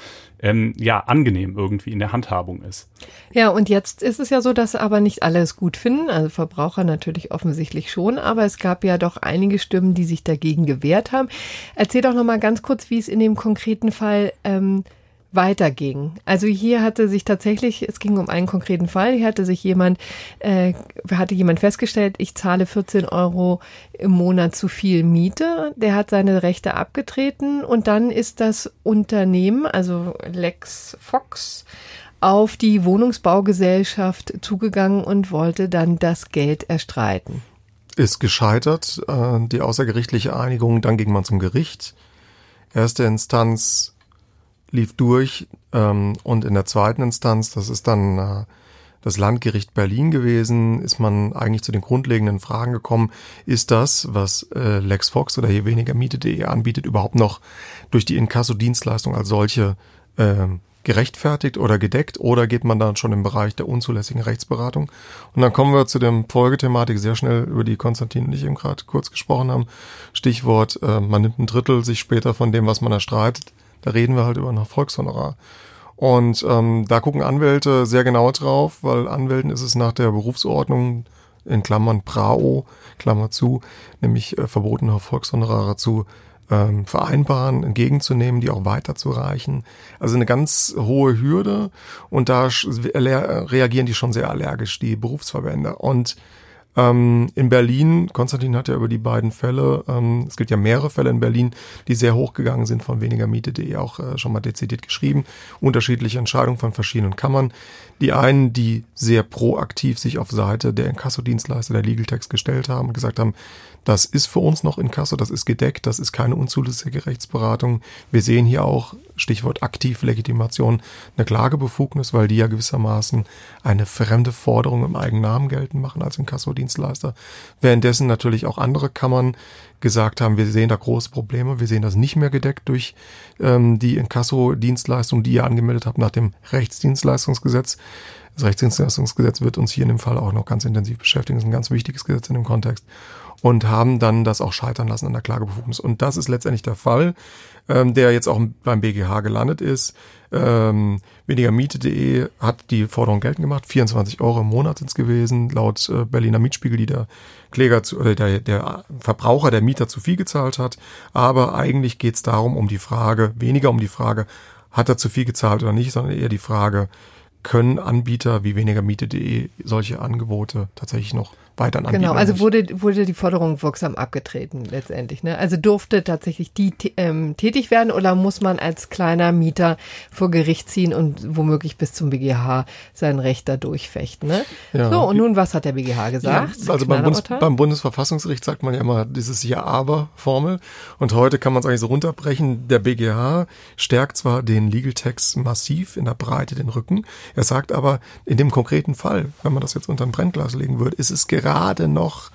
ähm, ja angenehm irgendwie in der Handhabung ist. Ja, und jetzt ist es ja so, dass aber nicht alle es gut finden. Also Verbraucher natürlich offensichtlich schon, aber es gab ja doch einige Stimmen, die sich dagegen gewehrt haben. Erzähl doch noch mal ganz kurz, wie es in dem konkreten Fall ähm, weiterging. Also hier hatte sich tatsächlich, es ging um einen konkreten Fall, hier hatte sich jemand, äh, hatte jemand festgestellt, ich zahle 14 Euro im Monat zu viel Miete. Der hat seine Rechte abgetreten und dann ist das Unternehmen, also Lex Fox, auf die Wohnungsbaugesellschaft zugegangen und wollte dann das Geld erstreiten. Ist gescheitert, äh, die außergerichtliche Einigung, dann ging man zum Gericht. Erste Instanz lief durch ähm, und in der zweiten Instanz, das ist dann äh, das Landgericht Berlin gewesen, ist man eigentlich zu den grundlegenden Fragen gekommen, ist das, was äh, Lex Fox oder hier weniger Miete.de anbietet, überhaupt noch durch die Inkasso-Dienstleistung als solche äh, gerechtfertigt oder gedeckt oder geht man dann schon im Bereich der unzulässigen Rechtsberatung? Und dann kommen wir zu der Folgethematik sehr schnell, über die Konstantin und ich eben gerade kurz gesprochen haben. Stichwort, äh, man nimmt ein Drittel sich später von dem, was man erstreitet, da reden wir halt über ein Erfolgshonorar. Und ähm, da gucken Anwälte sehr genau drauf, weil Anwälten ist es nach der Berufsordnung in Klammern PRAO, Klammer zu, nämlich äh, verbotene Erfolgshonorare zu ähm, vereinbaren, entgegenzunehmen, die auch weiterzureichen. Also eine ganz hohe Hürde und da reagieren die schon sehr allergisch, die Berufsverbände. Und ähm, in Berlin, Konstantin hat ja über die beiden Fälle, ähm, es gibt ja mehrere Fälle in Berlin, die sehr hochgegangen sind von weniger Miete.de auch äh, schon mal dezidiert geschrieben. Unterschiedliche Entscheidungen von verschiedenen Kammern. Die einen, die sehr proaktiv sich auf Seite der Inkassodienstleister der Legal Text gestellt haben und gesagt haben, das ist für uns noch Inkasso, das ist gedeckt, das ist keine unzulässige Rechtsberatung. Wir sehen hier auch, Stichwort Aktivlegitimation, eine Klagebefugnis, weil die ja gewissermaßen eine fremde Forderung im eigenen Namen geltend machen als Inkassodienstleister. Währenddessen natürlich auch andere Kammern gesagt haben, wir sehen da große Probleme, wir sehen das nicht mehr gedeckt durch ähm, die Inkasso-Dienstleistung, die ihr angemeldet habt nach dem Rechtsdienstleistungsgesetz. Das Rechtsdienstleistungsgesetz wird uns hier in dem Fall auch noch ganz intensiv beschäftigen. Das ist ein ganz wichtiges Gesetz in dem Kontext. Und haben dann das auch scheitern lassen an der Klagebefugnis. Und das ist letztendlich der Fall, ähm, der jetzt auch beim BGH gelandet ist. Ähm, weniger Miete.de hat die Forderung geltend gemacht. 24 Euro im Monat sind es gewesen, laut äh, Berliner Mietspiegel, die der Kläger zu, oder der, der Verbraucher, der Mieter zu viel gezahlt hat. Aber eigentlich geht es darum, um die Frage, weniger um die Frage, hat er zu viel gezahlt oder nicht, sondern eher die Frage, können Anbieter wie weniger Miete.de solche Angebote tatsächlich noch weiter anbieten. Genau, also wurde, wurde die Forderung wirksam abgetreten letztendlich. Ne? Also durfte tatsächlich die ähm, tätig werden oder muss man als kleiner Mieter vor Gericht ziehen und womöglich bis zum BGH sein Recht da durchfechten. Ne? Ja. So, und nun, was hat der BGH gesagt? Ja, also beim, Bundes, beim, Bundesverfassungsgericht sagt man ja immer dieses Ja-Aber-Formel und heute kann man es eigentlich so runterbrechen. Der BGH stärkt zwar den Legal Text massiv in der Breite den Rücken, er sagt aber, in dem konkreten Fall, wenn man das jetzt unter ein Brennglas legen würde, ist es gerade gerade noch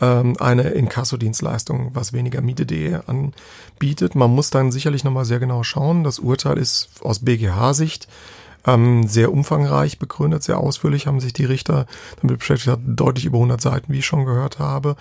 ähm, eine Inkassodienstleistung, was weniger Miete.de anbietet. Man muss dann sicherlich nochmal sehr genau schauen. Das Urteil ist aus BGH-Sicht ähm, sehr umfangreich begründet, sehr ausführlich haben sich die Richter damit beschäftigt, deutlich über 100 Seiten, wie ich schon gehört habe.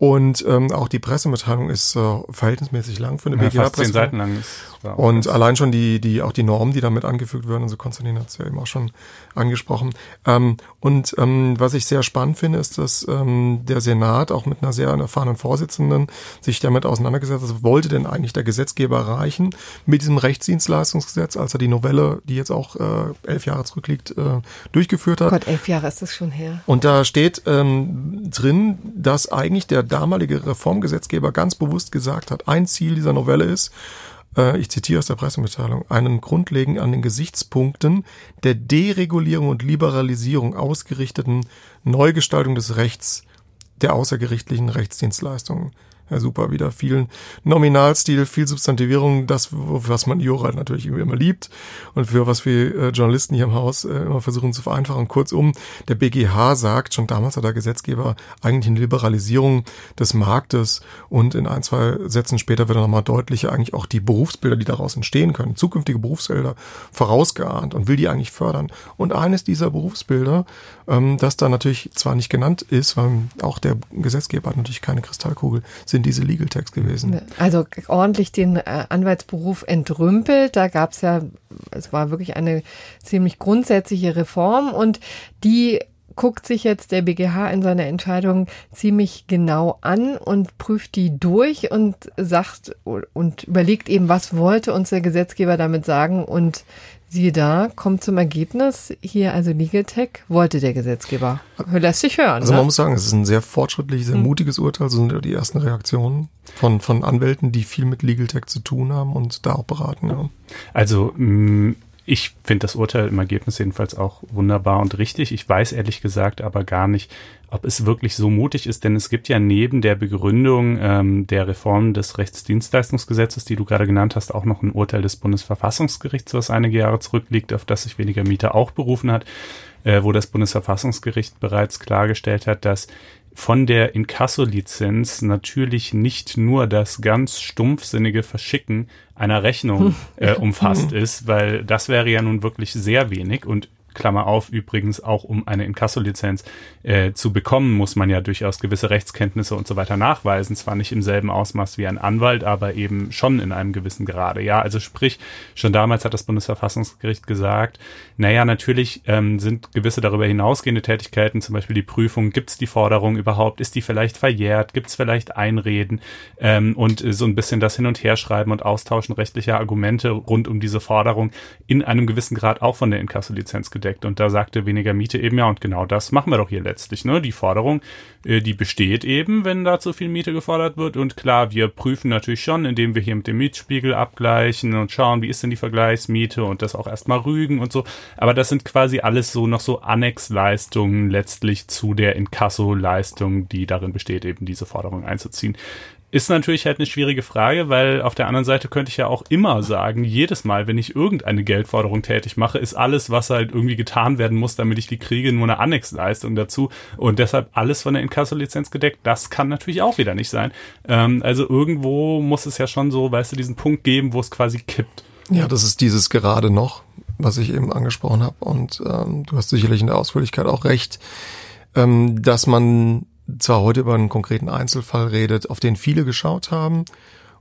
Und ähm, auch die Pressemitteilung ist äh, verhältnismäßig lang für eine Ja, BGH. fast zehn Seiten lang. ist- Und allein schon die, die, auch die Normen, die damit angefügt werden, also Konstantin hat es ja eben auch schon angesprochen. Ähm, und ähm, was ich sehr spannend finde, ist, dass ähm, der Senat auch mit einer sehr erfahrenen Vorsitzenden sich damit auseinandergesetzt hat, was wollte denn eigentlich der Gesetzgeber erreichen mit diesem Rechtsdienstleistungsgesetz, als er die Novelle, die jetzt auch äh, elf Jahre zurückliegt, äh, durchgeführt hat. Gott, elf Jahre ist das schon her. Und da steht ähm, drin, dass eigentlich der damalige Reformgesetzgeber ganz bewusst gesagt hat, ein Ziel dieser Novelle ist, äh, ich zitiere aus der Pressemitteilung, einen grundlegend an den Gesichtspunkten der Deregulierung und Liberalisierung ausgerichteten Neugestaltung des Rechts der außergerichtlichen Rechtsdienstleistungen. Ja, super, wieder viel Nominalstil, viel Substantivierung, das, was man Jura natürlich immer liebt und für was wir äh, Journalisten hier im Haus äh, immer versuchen zu vereinfachen. Kurzum, der BGH sagt, schon damals hat der Gesetzgeber eigentlich eine Liberalisierung des Marktes und in ein, zwei Sätzen später wird er nochmal deutlicher eigentlich auch die Berufsbilder, die daraus entstehen können, zukünftige Berufsbilder vorausgeahnt und will die eigentlich fördern. Und eines dieser Berufsbilder, ähm, das da natürlich zwar nicht genannt ist, weil auch der Gesetzgeber hat natürlich keine Kristallkugel, sind diese Legal Tags gewesen. Also ordentlich den äh, Anwaltsberuf entrümpelt. Da gab es ja, es war wirklich eine ziemlich grundsätzliche Reform und die guckt sich jetzt der BGH in seiner Entscheidung ziemlich genau an und prüft die durch und sagt und überlegt eben, was wollte uns der Gesetzgeber damit sagen und siehe da, kommt zum Ergebnis, hier also Legal Tech wollte der Gesetzgeber. Lässt sich hören. Also ne? man muss sagen, es ist ein sehr fortschrittliches, sehr mutiges Urteil. So sind ja die ersten Reaktionen von, von Anwälten, die viel mit Legal Tech zu tun haben und da auch beraten. Ja. Also mh, ich finde das Urteil im Ergebnis jedenfalls auch wunderbar und richtig. Ich weiß ehrlich gesagt aber gar nicht, ob es wirklich so mutig ist, denn es gibt ja neben der Begründung ähm, der Reform des Rechtsdienstleistungsgesetzes, die du gerade genannt hast, auch noch ein Urteil des Bundesverfassungsgerichts, was einige Jahre zurückliegt, auf das sich weniger Mieter auch berufen hat, äh, wo das Bundesverfassungsgericht bereits klargestellt hat, dass von der Inkasso-Lizenz natürlich nicht nur das ganz stumpfsinnige Verschicken einer Rechnung äh, umfasst ist, weil das wäre ja nun wirklich sehr wenig und Klammer auf, übrigens auch um eine Inkasso-Lizenz äh, zu bekommen, muss man ja durchaus gewisse Rechtskenntnisse und so weiter nachweisen. Zwar nicht im selben Ausmaß wie ein Anwalt, aber eben schon in einem gewissen Grade. Ja, also sprich, schon damals hat das Bundesverfassungsgericht gesagt, naja, natürlich ähm, sind gewisse darüber hinausgehende Tätigkeiten, zum Beispiel die Prüfung, gibt es die Forderung überhaupt, ist die vielleicht verjährt, gibt es vielleicht Einreden ähm, und äh, so ein bisschen das Hin- und Herschreiben und Austauschen rechtlicher Argumente rund um diese Forderung in einem gewissen Grad auch von der Inkasso-Lizenz gedeckt. Und da sagte weniger Miete eben, ja, und genau das machen wir doch hier letztlich. Ne? Die Forderung, äh, die besteht eben, wenn da zu viel Miete gefordert wird. Und klar, wir prüfen natürlich schon, indem wir hier mit dem Mietspiegel abgleichen und schauen, wie ist denn die Vergleichsmiete und das auch erstmal rügen und so. Aber das sind quasi alles so noch so Annexleistungen letztlich zu der Inkasso-Leistung, die darin besteht, eben diese Forderung einzuziehen. Ist natürlich halt eine schwierige Frage, weil auf der anderen Seite könnte ich ja auch immer sagen, jedes Mal, wenn ich irgendeine Geldforderung tätig mache, ist alles, was halt irgendwie getan werden muss, damit ich die kriege, nur eine Annexleistung dazu und deshalb alles von der Inkasso-Lizenz gedeckt. Das kann natürlich auch wieder nicht sein. Ähm, also irgendwo muss es ja schon so, weißt du, diesen Punkt geben, wo es quasi kippt. Ja, das ist dieses gerade noch, was ich eben angesprochen habe. Und ähm, du hast sicherlich in der Ausführlichkeit auch recht, ähm, dass man zwar heute über einen konkreten Einzelfall redet, auf den viele geschaut haben.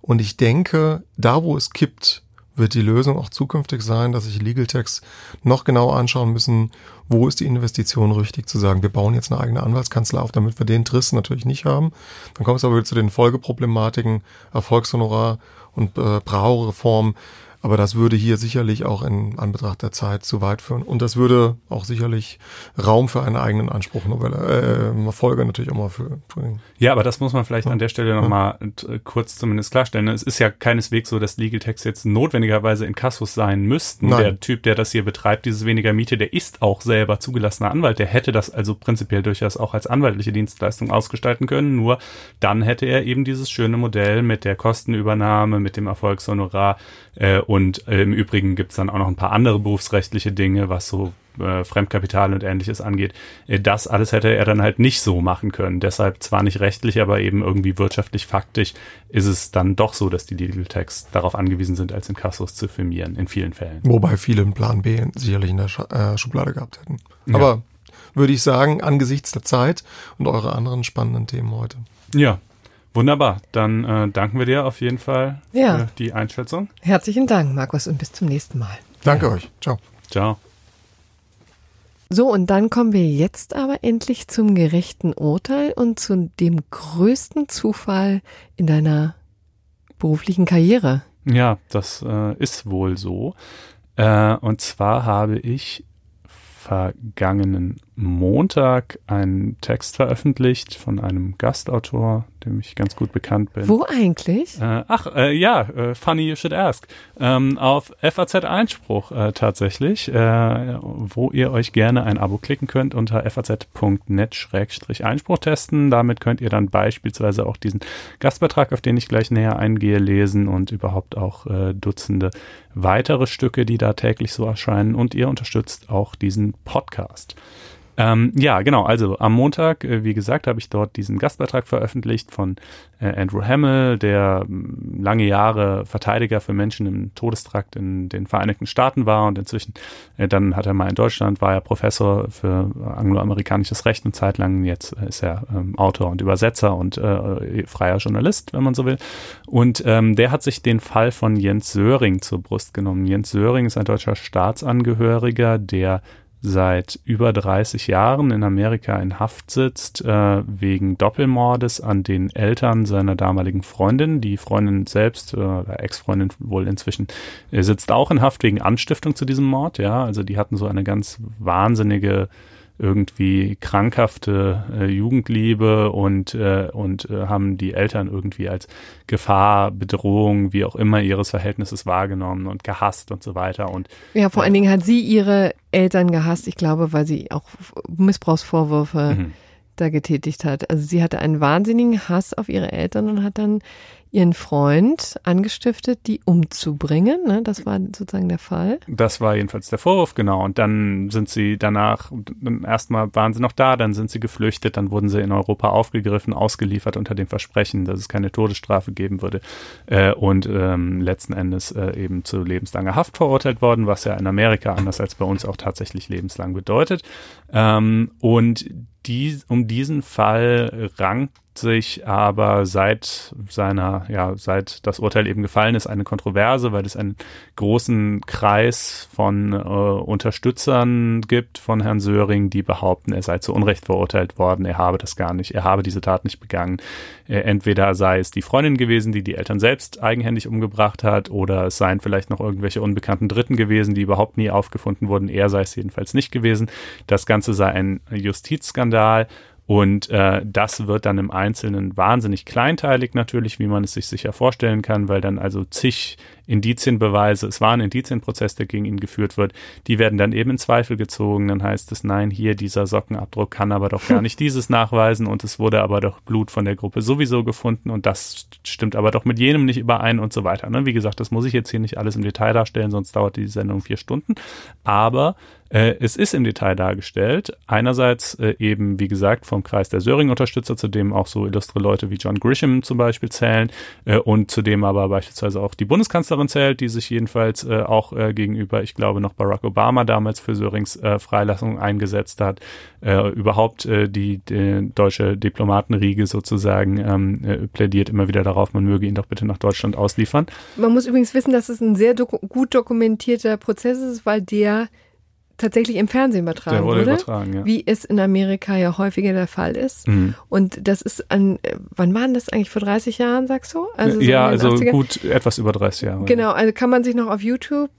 Und ich denke, da wo es kippt, wird die Lösung auch zukünftig sein, dass sich Legal Techs noch genauer anschauen müssen, wo ist die Investition richtig zu sagen, wir bauen jetzt eine eigene Anwaltskanzlei auf, damit wir den Triss natürlich nicht haben. Dann kommt es aber wieder zu den Folgeproblematiken, Erfolgshonorar und äh, Braureform. Aber das würde hier sicherlich auch in Anbetracht der Zeit zu weit führen. Und das würde auch sicherlich Raum für einen eigenen Anspruch Novelle, äh, Folge natürlich auch mal für bringen. Ja, aber das muss man vielleicht an der Stelle nochmal äh, kurz zumindest klarstellen. Es ist ja keineswegs so, dass Legal Text jetzt notwendigerweise in Kassus sein müssten. Nein. Der Typ, der das hier betreibt, dieses weniger Miete, der ist auch selber zugelassener Anwalt. Der hätte das also prinzipiell durchaus auch als anwaltliche Dienstleistung ausgestalten können. Nur dann hätte er eben dieses schöne Modell mit der Kostenübernahme, mit dem Erfolgshonorar äh, und äh, im Übrigen gibt's dann auch noch ein paar andere berufsrechtliche Dinge, was so äh, Fremdkapital und ähnliches angeht. Äh, das alles hätte er dann halt nicht so machen können. Deshalb zwar nicht rechtlich, aber eben irgendwie wirtschaftlich faktisch ist es dann doch so, dass die Legal Techs darauf angewiesen sind, als Inkassos zu firmieren, in vielen Fällen. Wobei viele einen Plan B sicherlich in der Scha äh, Schublade gehabt hätten. Aber würde ich sagen, angesichts der Zeit und eure anderen spannenden Themen heute. Ja, Wunderbar, dann äh, danken wir dir auf jeden Fall Ja. für die Einschätzung. Herzlichen Dank, Markus, und bis zum nächsten Mal. Danke euch. Ciao. Ciao. So, und dann kommen wir jetzt aber endlich zum gerechten Urteil und zu dem größten Zufall in deiner beruflichen Karriere. Ja, das äh, ist wohl so. Äh, und zwar habe ich vergangenen Montag einen Text veröffentlicht von einem Gastautor, dem ich ganz gut bekannt bin. Wo eigentlich? Äh, ach, äh, ja, äh, funny you should ask. Ähm, auf FAZ Einspruch äh, tatsächlich, äh, wo ihr euch gerne ein Abo klicken könnt unter faz.net-einspruch testen. Damit könnt ihr dann beispielsweise auch diesen Gastbeitrag, auf den ich gleich näher eingehe, lesen und überhaupt auch äh, Dutzende weitere Stücke, die da täglich so erscheinen. Und ihr unterstützt auch diesen Podcast. Ähm, ja, genau. Also am Montag, äh, wie gesagt, habe ich dort diesen Gastbeitrag veröffentlicht von äh, Andrew Hamill, der mh, lange Jahre Verteidiger für Menschen im Todestrakt in den Vereinigten Staaten war und inzwischen äh, dann hat er mal in Deutschland, war er Professor für angloamerikanisches Recht eine Zeit lang. Jetzt ist er ähm, Autor und Übersetzer und äh, freier Journalist, wenn man so will. Und ähm, der hat sich den Fall von Jens Söring zur Brust genommen. Jens Söring ist ein deutscher Staatsangehöriger, der seit über 30 Jahren in Amerika in Haft sitzt, äh, wegen Doppelmordes an den Eltern seiner damaligen Freundin. Die Freundin selbst, äh, Ex-Freundin wohl inzwischen, äh, sitzt auch in Haft wegen Anstiftung zu diesem Mord. Ja, also die hatten so eine ganz wahnsinnige irgendwie krankhafte äh, Jugendliebe und äh, und äh, haben die Eltern irgendwie als Gefahr, Bedrohung, wie auch immer ihres Verhältnisses wahrgenommen und gehasst und so weiter und Ja, vor allen Dingen hat sie ihre Eltern gehasst, ich glaube, weil sie auch Missbrauchsvorwürfe Mhm. da getätigt hat. Also sie hatte einen wahnsinnigen Hass auf ihre Eltern und hat dann ihren Freund angestiftet, die umzubringen. Ne? Das war sozusagen der Fall. Das war jedenfalls der Vorwurf, genau. Und dann sind sie danach, erstmal waren sie noch da, dann sind sie geflüchtet, dann wurden sie in Europa aufgegriffen, ausgeliefert unter dem Versprechen, dass es keine Todesstrafe geben würde äh, und ähm, letzten Endes äh, eben zu lebenslanger Haft verurteilt worden, was ja in Amerika anders als bei uns auch tatsächlich lebenslang bedeutet. Ähm, und die, um diesen Fall rankt sich aber seit seiner, ja, seit das Urteil eben gefallen ist, eine Kontroverse, weil es einen großen Kreis von äh, Unterstützern gibt von Herrn Söring, die behaupten, er sei zu Unrecht verurteilt worden, er habe das gar nicht, er habe diese Tat nicht begangen. Äh, entweder sei es die Freundin gewesen, die die Eltern selbst eigenhändig umgebracht hat, oder es seien vielleicht noch irgendwelche unbekannten Dritten gewesen, die überhaupt nie aufgefunden wurden. Er sei es jedenfalls nicht gewesen. Das Ganze sei ein Justizskandal. Und äh, das wird dann im Einzelnen wahnsinnig kleinteilig natürlich, wie man es sich sicher vorstellen kann, weil dann also zig Indizienbeweise, es war ein Indizienprozess, der gegen ihn geführt wird, die werden dann eben in Zweifel gezogen. Dann heißt es, nein, hier dieser Sockenabdruck kann aber doch gar nicht dieses nachweisen und es wurde aber doch Blut von der Gruppe sowieso gefunden und das stimmt aber doch mit jenem nicht überein und so weiter. Ne? Wie gesagt, das muss ich jetzt hier nicht alles im Detail darstellen, sonst dauert die Sendung vier Stunden. Aber äh, es ist im Detail dargestellt. Einerseits äh, eben, wie gesagt, vom Kreis der Söring-Unterstützer, zu dem auch so illustre Leute wie John Grisham zum Beispiel zählen äh, und zu dem aber beispielsweise auch die Bundeskanzlerin zählt, die sich jedenfalls äh, auch äh, gegenüber, ich glaube, noch Barack Obama damals für Sörings äh, Freilassung eingesetzt hat. Äh, überhaupt äh, die, die deutsche Diplomatenriege sozusagen ähm, äh, plädiert immer wieder darauf, man möge ihn doch bitte nach Deutschland ausliefern. Man muss übrigens wissen, dass es ein sehr doku gut dokumentierter Prozess ist, weil der tatsächlich im Fernsehen übertragen Der wurde wurde, übertragen, ja. wie es in Amerika ja häufiger der Fall ist. Mhm. Und das ist an, wann waren das eigentlich vor 30 Jahren, sagst du? Also so ja, also 80ern? gut etwas über 30 Jahre. Genau, also kann man sich noch auf YouTube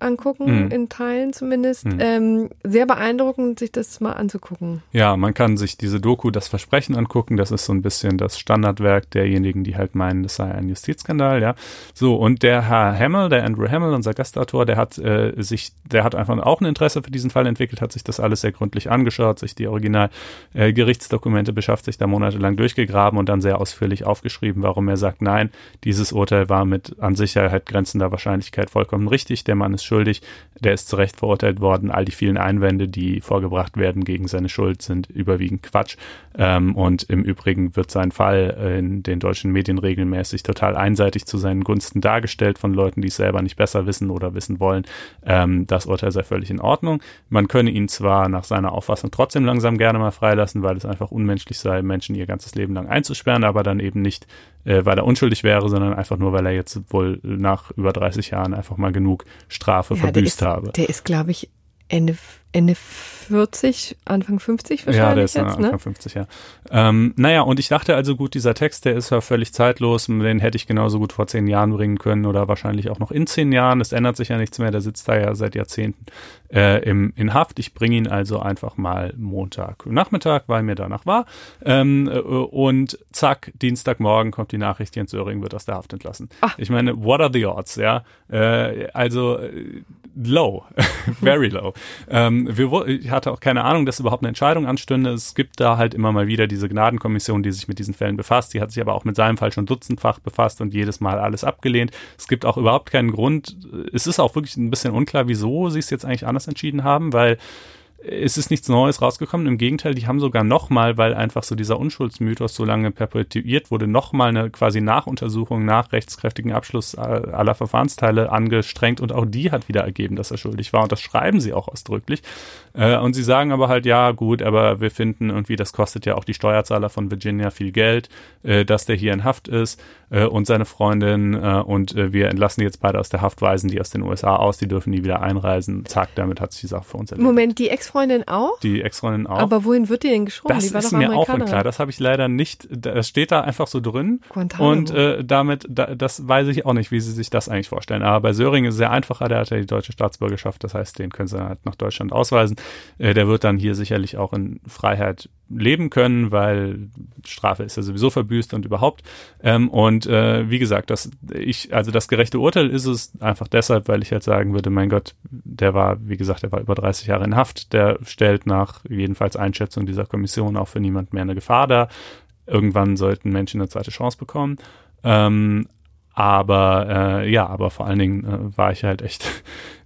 angucken, Mhm. in Teilen zumindest. Mhm. Ähm, sehr beeindruckend, sich das mal anzugucken. Ja, man kann sich diese Doku Das Versprechen angucken. Das ist so ein bisschen das Standardwerk derjenigen, die halt meinen, das sei ein Justizskandal, ja. So, und der Herr Hamill, der Andrew Hamill, unser Gastautor, der hat äh, sich, der hat einfach auch ein Interesse für diesen Fall entwickelt, hat sich das alles sehr gründlich angeschaut, sich die Original äh, beschafft, sich da monatelang durchgegraben und dann sehr ausführlich aufgeschrieben, warum er sagt, nein, dieses Urteil war mit an Sicherheit grenzender Wahrscheinlichkeit vollkommen richtig. Der Mann ist schuldig, der ist zu Recht verurteilt worden. All die vielen Einwände, die vorgebracht werden gegen seine Schuld, sind überwiegend Quatsch. Ähm, und im Übrigen wird sein Fall in den deutschen Medien regelmäßig total einseitig zu seinen Gunsten dargestellt von Leuten, die es selber nicht besser wissen oder wissen wollen. Ähm, das Urteil sei völlig in Ordnung. Man könne ihn zwar nach seiner Auffassung trotzdem langsam gerne mal freilassen, weil es einfach unmenschlich sei, Menschen ihr ganzes Leben lang einzusperren, aber dann eben nicht, äh, weil er unschuldig wäre, sondern einfach nur, weil er jetzt wohl nach über 30 Jahren einfach mal genug Strafe ja, verbüßt der ist, habe. Der ist, glaube ich, Ende, Ende 40, Anfang 50 wahrscheinlich Ja, der ist jetzt, Anfang ne? 50, ja. Ähm, naja, und ich dachte also, gut, dieser Text, der ist ja völlig zeitlos, den hätte ich genauso gut vor zehn Jahren bringen können oder wahrscheinlich auch noch in zehn Jahren. Es ändert sich ja nichts mehr, der sitzt da ja seit Jahrzehnten äh, im, in Haft. Ich bringe ihn also einfach mal Montag Nachmittag, weil mir danach war. Ähm, äh, und zack, Dienstagmorgen kommt die Nachricht, Jens Öring wird aus der Haft entlassen. Ach. Ich meine, what are the odds, ja? Äh, also äh, low, very low. Ähm, wir, wo- ich hatte auch keine Ahnung, dass überhaupt eine Entscheidung anstünde. Es gibt da halt immer mal wieder diese Gnadenkommission, die sich mit diesen Fällen befasst. Die hat sich aber auch mit seinem Fall schon dutzendfach befasst und jedes Mal alles abgelehnt. Es gibt auch überhaupt keinen Grund. Es ist auch wirklich ein bisschen unklar, wieso sie es jetzt eigentlich anders entschieden haben, weil es ist nichts Neues rausgekommen. Im Gegenteil, die haben sogar nochmal, weil einfach so dieser Unschuldsmythos so lange perpetuiert wurde, nochmal eine quasi Nachuntersuchung nach rechtskräftigen Abschluss äh, aller Verfahrensteile angestrengt und auch die hat wieder ergeben, dass er schuldig war und das schreiben sie auch ausdrücklich. Äh, und sie sagen aber halt, ja gut, aber wir finden irgendwie, das kostet ja auch die Steuerzahler von Virginia viel Geld, äh, dass der hier in Haft ist und seine Freundin und wir entlassen jetzt beide aus der Haft, weisen die aus den USA aus, die dürfen nie wieder einreisen. Zack, damit hat sich die Sache für uns erledigt. Moment, die Ex-Freundin auch? Die Ex-Freundin auch. Aber wohin wird die denn geschoben? das die war ist doch mir auch unklar. Das habe ich leider nicht. Das steht da einfach so drin. Guantanamo. Und äh, damit, da, das weiß ich auch nicht, wie sie sich das eigentlich vorstellen. Aber bei Söring ist es sehr einfacher. Der hat ja die deutsche Staatsbürgerschaft. Das heißt, den können sie halt nach Deutschland ausweisen. Äh, der wird dann hier sicherlich auch in Freiheit leben können, weil Strafe ist ja sowieso verbüßt und überhaupt. Ähm, und äh, wie gesagt, das ich also das gerechte Urteil ist es einfach deshalb, weil ich halt sagen würde, mein Gott, der war, wie gesagt, der war über 30 Jahre in Haft. Der stellt nach jedenfalls Einschätzung dieser Kommission auch für niemand mehr eine Gefahr dar. Irgendwann sollten Menschen eine zweite Chance bekommen. Ähm, aber äh, ja, aber vor allen Dingen äh, war ich halt echt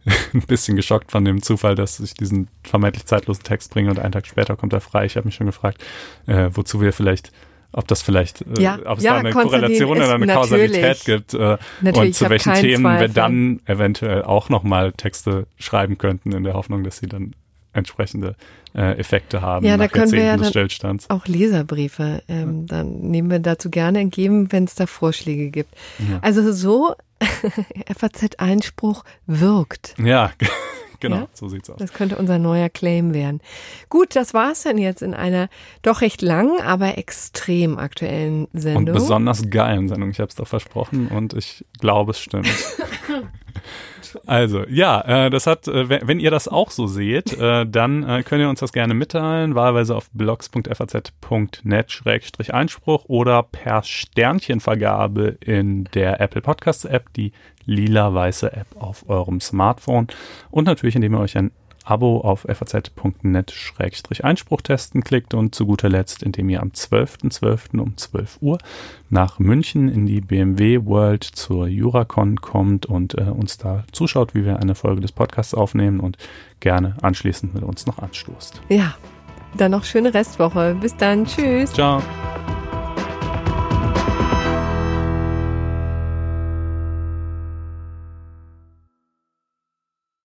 ein bisschen geschockt von dem Zufall, dass ich diesen vermeintlich zeitlosen Text bringe und einen Tag später kommt er frei. Ich habe mich schon gefragt, äh, wozu wir vielleicht, ob das vielleicht, äh, Ja, ob es ja, da eine Konstantin, Korrelation oder eine. Kausalität gibt äh, und zu welchen Themen wir Zweifel. dann eventuell auch nochmal Texte schreiben könnten, in der Hoffnung, dass sie dann entsprechende äh, Effekte haben Ja, da können wir ja dann-. Auch Leserbriefe. Ähm, Dann nehmen wir dazu gerne entgegen, wenn es da Vorschläge gibt. Ja. Also so FAZ-Einspruch wirkt. Ja, genau, Ja? so sieht's aus. Das könnte unser neuer Claim werden. Gut, das war's dann jetzt in einer doch recht langen, aber extrem aktuellen Und Sendung. besonders geilen Sendung. Ich habe es doch versprochen und ich glaube, es stimmt. Also, ja, äh, das hat, äh, wenn, ihr das auch so seht, äh, dann könnt ihr uns das gerne mitteilen, wahlweise auf blogs.faz.net-einspruch oder per Sternchenvergabe in der Apple Podcasts App, die lila-weiße App auf eurem Smartphone. Und natürlich, indem ihr euch ein Abo auf faz.net-einspruch testen klickt und zu guter Letzt, indem ihr am 12.12. um 12 Uhr nach München in die BMW World zur Juracon kommt und äh, uns da zuschaut, wie wir eine Folge des Podcasts aufnehmen und gerne anschließend mit uns noch anstoßt. Ja, dann noch schöne Restwoche. Bis dann. Tschüss. Ciao.